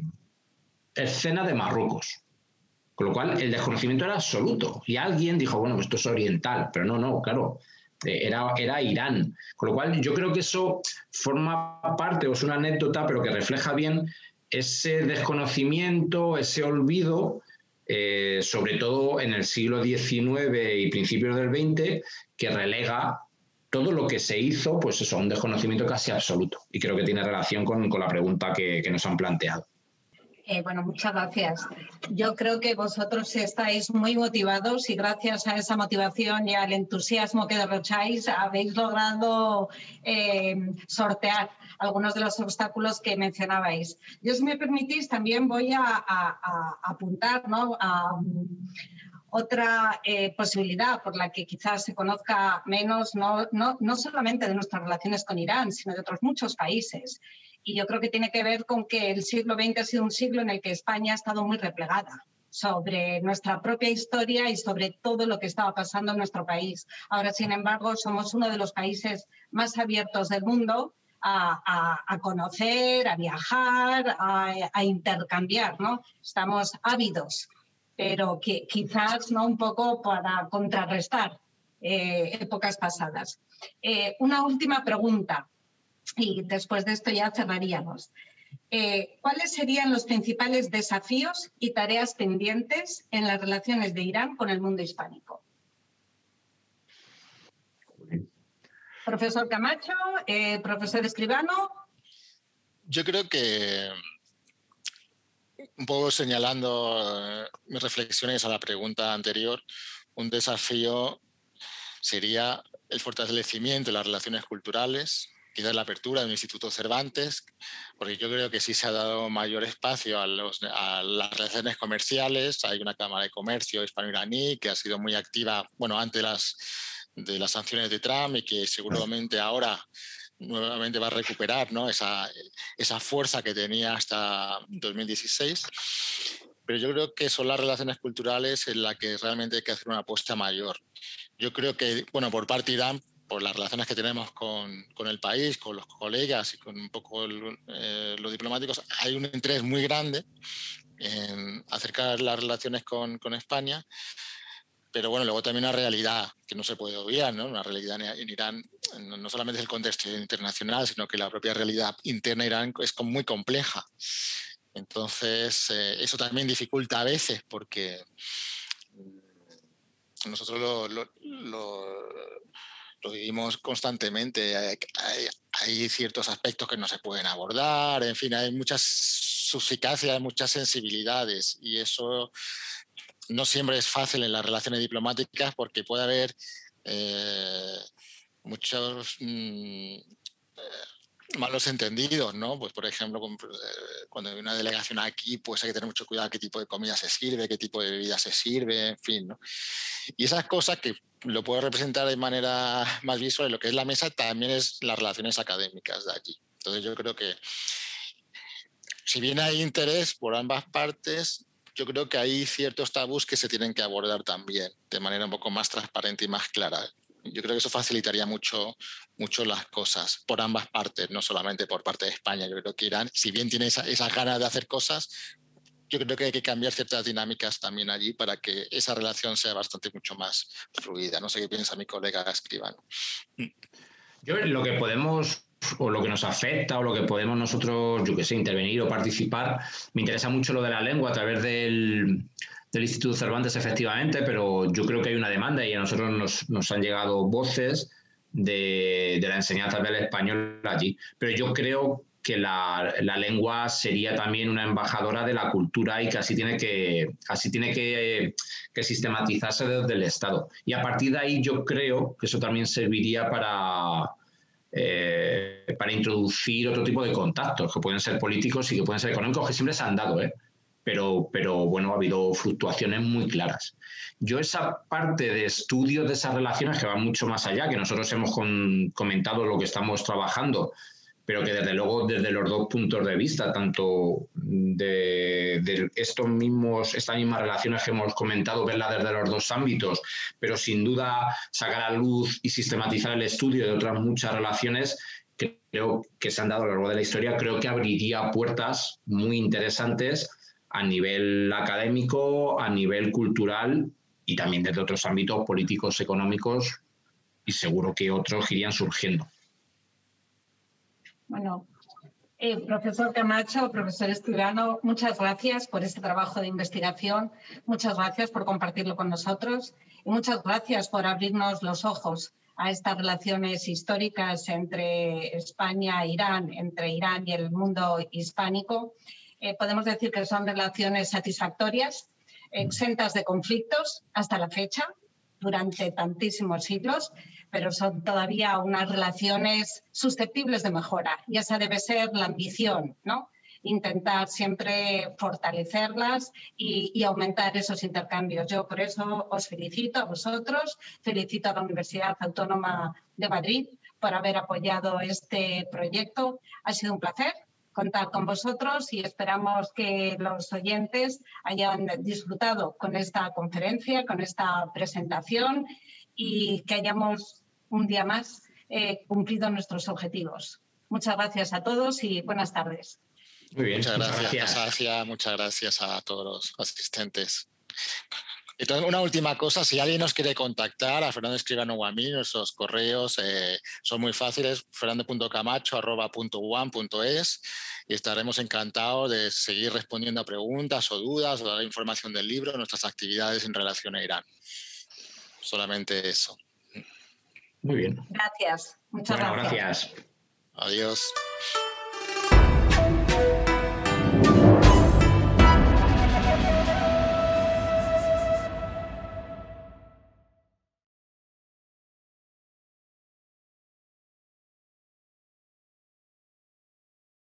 escena de Marruecos. Con lo cual, el desconocimiento era absoluto. Y alguien dijo, bueno, esto es oriental, pero no, no, claro, eh, era, era Irán. Con lo cual, yo creo que eso forma parte, o es una anécdota, pero que refleja bien ese desconocimiento, ese olvido, eh, sobre todo en el siglo XIX y principios del XX, que relega todo lo que se hizo, pues eso, un desconocimiento casi absoluto. Y creo que tiene relación con, la pregunta que nos han planteado. Eh, bueno, muchas gracias. Yo creo que vosotros estáis muy motivados y gracias a esa motivación y al entusiasmo que derrocháis habéis logrado eh, sortear algunos de los obstáculos que mencionabais. Yo, si me permitís, también voy a, apuntar ¿no? a otra eh, posibilidad por la que quizás se conozca menos, no, no, no solamente de nuestras relaciones con Irán, sino de otros muchos países y yo creo que tiene que ver con que el siglo XX ha sido un siglo en el que España ha estado muy replegada sobre nuestra propia historia y sobre todo lo que estaba pasando en nuestro país. Ahora, sin embargo, somos uno de los países más abiertos del mundo a, conocer, a viajar, a, intercambiar, ¿no? Estamos ávidos, pero que, quizás no un poco para contrarrestar eh, épocas pasadas. Eh, una última pregunta y después de esto ya cerraríamos. Eh, ¿Cuáles serían los principales desafíos y tareas pendientes en las relaciones de Irán con el mundo hispánico? Profesor Camacho, eh, profesor Escribano. Yo creo que un poco señalando eh, mis reflexiones a la pregunta anterior, un desafío sería el fortalecimiento de las relaciones culturales, quizás la apertura de un Instituto Cervantes, porque yo creo que sí se ha dado mayor espacio a, las relaciones comerciales. Hay una Cámara de Comercio hispano-iraní que ha sido muy activa, bueno, antes las, de las sanciones de Trump y que seguramente ahora nuevamente va a recuperar ¿no? esa, esa fuerza que tenía hasta 2016. Pero yo creo que son las relaciones culturales en las que realmente hay que hacer una apuesta mayor. Yo creo que, bueno, por parte de Irán, por las relaciones que tenemos con, con, el país, con los colegas y con un poco eh, los diplomáticos, hay un interés muy grande en acercar las relaciones con, con, España, pero bueno, luego también una realidad que no se puede obviar, ¿no? Una realidad en Irán, no solamente es el contexto internacional, sino que la propia realidad interna de Irán es muy compleja. Entonces, eh, eso también dificulta a veces porque nosotros lo, lo, lo lo vivimos constantemente. Hay, ciertos aspectos que no se pueden abordar, en fin, hay muchas suficacias, muchas sensibilidades y eso no siempre es fácil en las relaciones diplomáticas porque puede haber eh, muchos mm, eh, malos entendidos, ¿no? Pues por ejemplo, eh, cuando hay una delegación aquí, pues hay que tener mucho cuidado qué tipo de comida se sirve, qué tipo de bebida se sirve, en fin, ¿no? Y esas cosas que lo puedo representar de manera más visual en lo que es la mesa, también es las relaciones académicas de allí. Entonces yo creo que si bien hay interés por ambas partes, yo creo que hay ciertos tabús que se tienen que abordar también de manera un poco más transparente y más clara. Yo creo que eso facilitaría mucho, mucho las cosas por ambas partes, no solamente por parte de España. Yo creo que Irán, si bien tiene esas esa ganas de hacer cosas, yo creo que hay que cambiar ciertas dinámicas también allí para que esa relación sea bastante mucho más fluida. No sé qué piensa mi colega escribano. Yo lo que podemos o lo que nos afecta o lo que podemos nosotros, yo qué sé, intervenir o participar, me interesa mucho lo de la lengua a través del, del Instituto Cervantes, efectivamente, pero yo creo que hay una demanda y a nosotros nos, nos han llegado voces de, de, la enseñanza del español allí. Pero yo creo que la, lengua sería también una embajadora de la cultura y que así tiene que, así tiene que, sistematizarse desde el Estado. Y a partir de ahí yo creo que eso también serviría para, eh, para introducir otro tipo de contactos, que pueden ser políticos y que pueden ser económicos, que siempre se han dado. ¿eh? pero, pero bueno, ha habido fluctuaciones muy claras. Yo esa parte de estudio de esas relaciones que va mucho más allá, que nosotros hemos comentado lo que estamos trabajando, pero que desde luego desde los dos puntos de vista, tanto de, estos mismos, estas mismas relaciones que hemos comentado, verla desde los dos ámbitos, pero sin duda sacar a luz y sistematizar el estudio de otras muchas relaciones creo que se han dado a lo largo de la historia, creo que abriría puertas muy interesantes a nivel académico, a nivel cultural y también desde otros ámbitos políticos, económicos y seguro que otros irían surgiendo. Bueno, eh, profesor Camacho, profesor Escribano, muchas gracias por este trabajo de investigación, muchas gracias por compartirlo con nosotros y muchas gracias por abrirnos los ojos a estas relaciones históricas entre España e Irán, entre Irán y el mundo hispánico. Eh, podemos decir que son relaciones satisfactorias, exentas de conflictos hasta la fecha, durante tantísimos siglos, pero son todavía unas relaciones susceptibles de mejora. Y esa debe ser la ambición, ¿no? Intentar siempre fortalecerlas y, aumentar esos intercambios. Yo por eso os felicito a vosotros, felicito a la Universidad Autónoma de Madrid por haber apoyado este proyecto. Ha sido un placer contar con vosotros y esperamos que los oyentes hayan disfrutado con esta conferencia, con esta presentación y que hayamos un día más eh, cumplido nuestros objetivos. Muchas gracias a todos y buenas tardes. Muy bien, muchas gracias, muchas gracias a todos los asistentes. Entonces, una última cosa, si alguien nos quiere contactar a Fernando Escribano o a mí, nuestros correos eh, son muy fáciles, fernando.camacho.es y estaremos encantados de seguir respondiendo a preguntas o dudas o dar información del libro, nuestras actividades en relación a Irán. Solamente eso. Muy bien. Gracias. Muchas gracias. gracias. Adiós.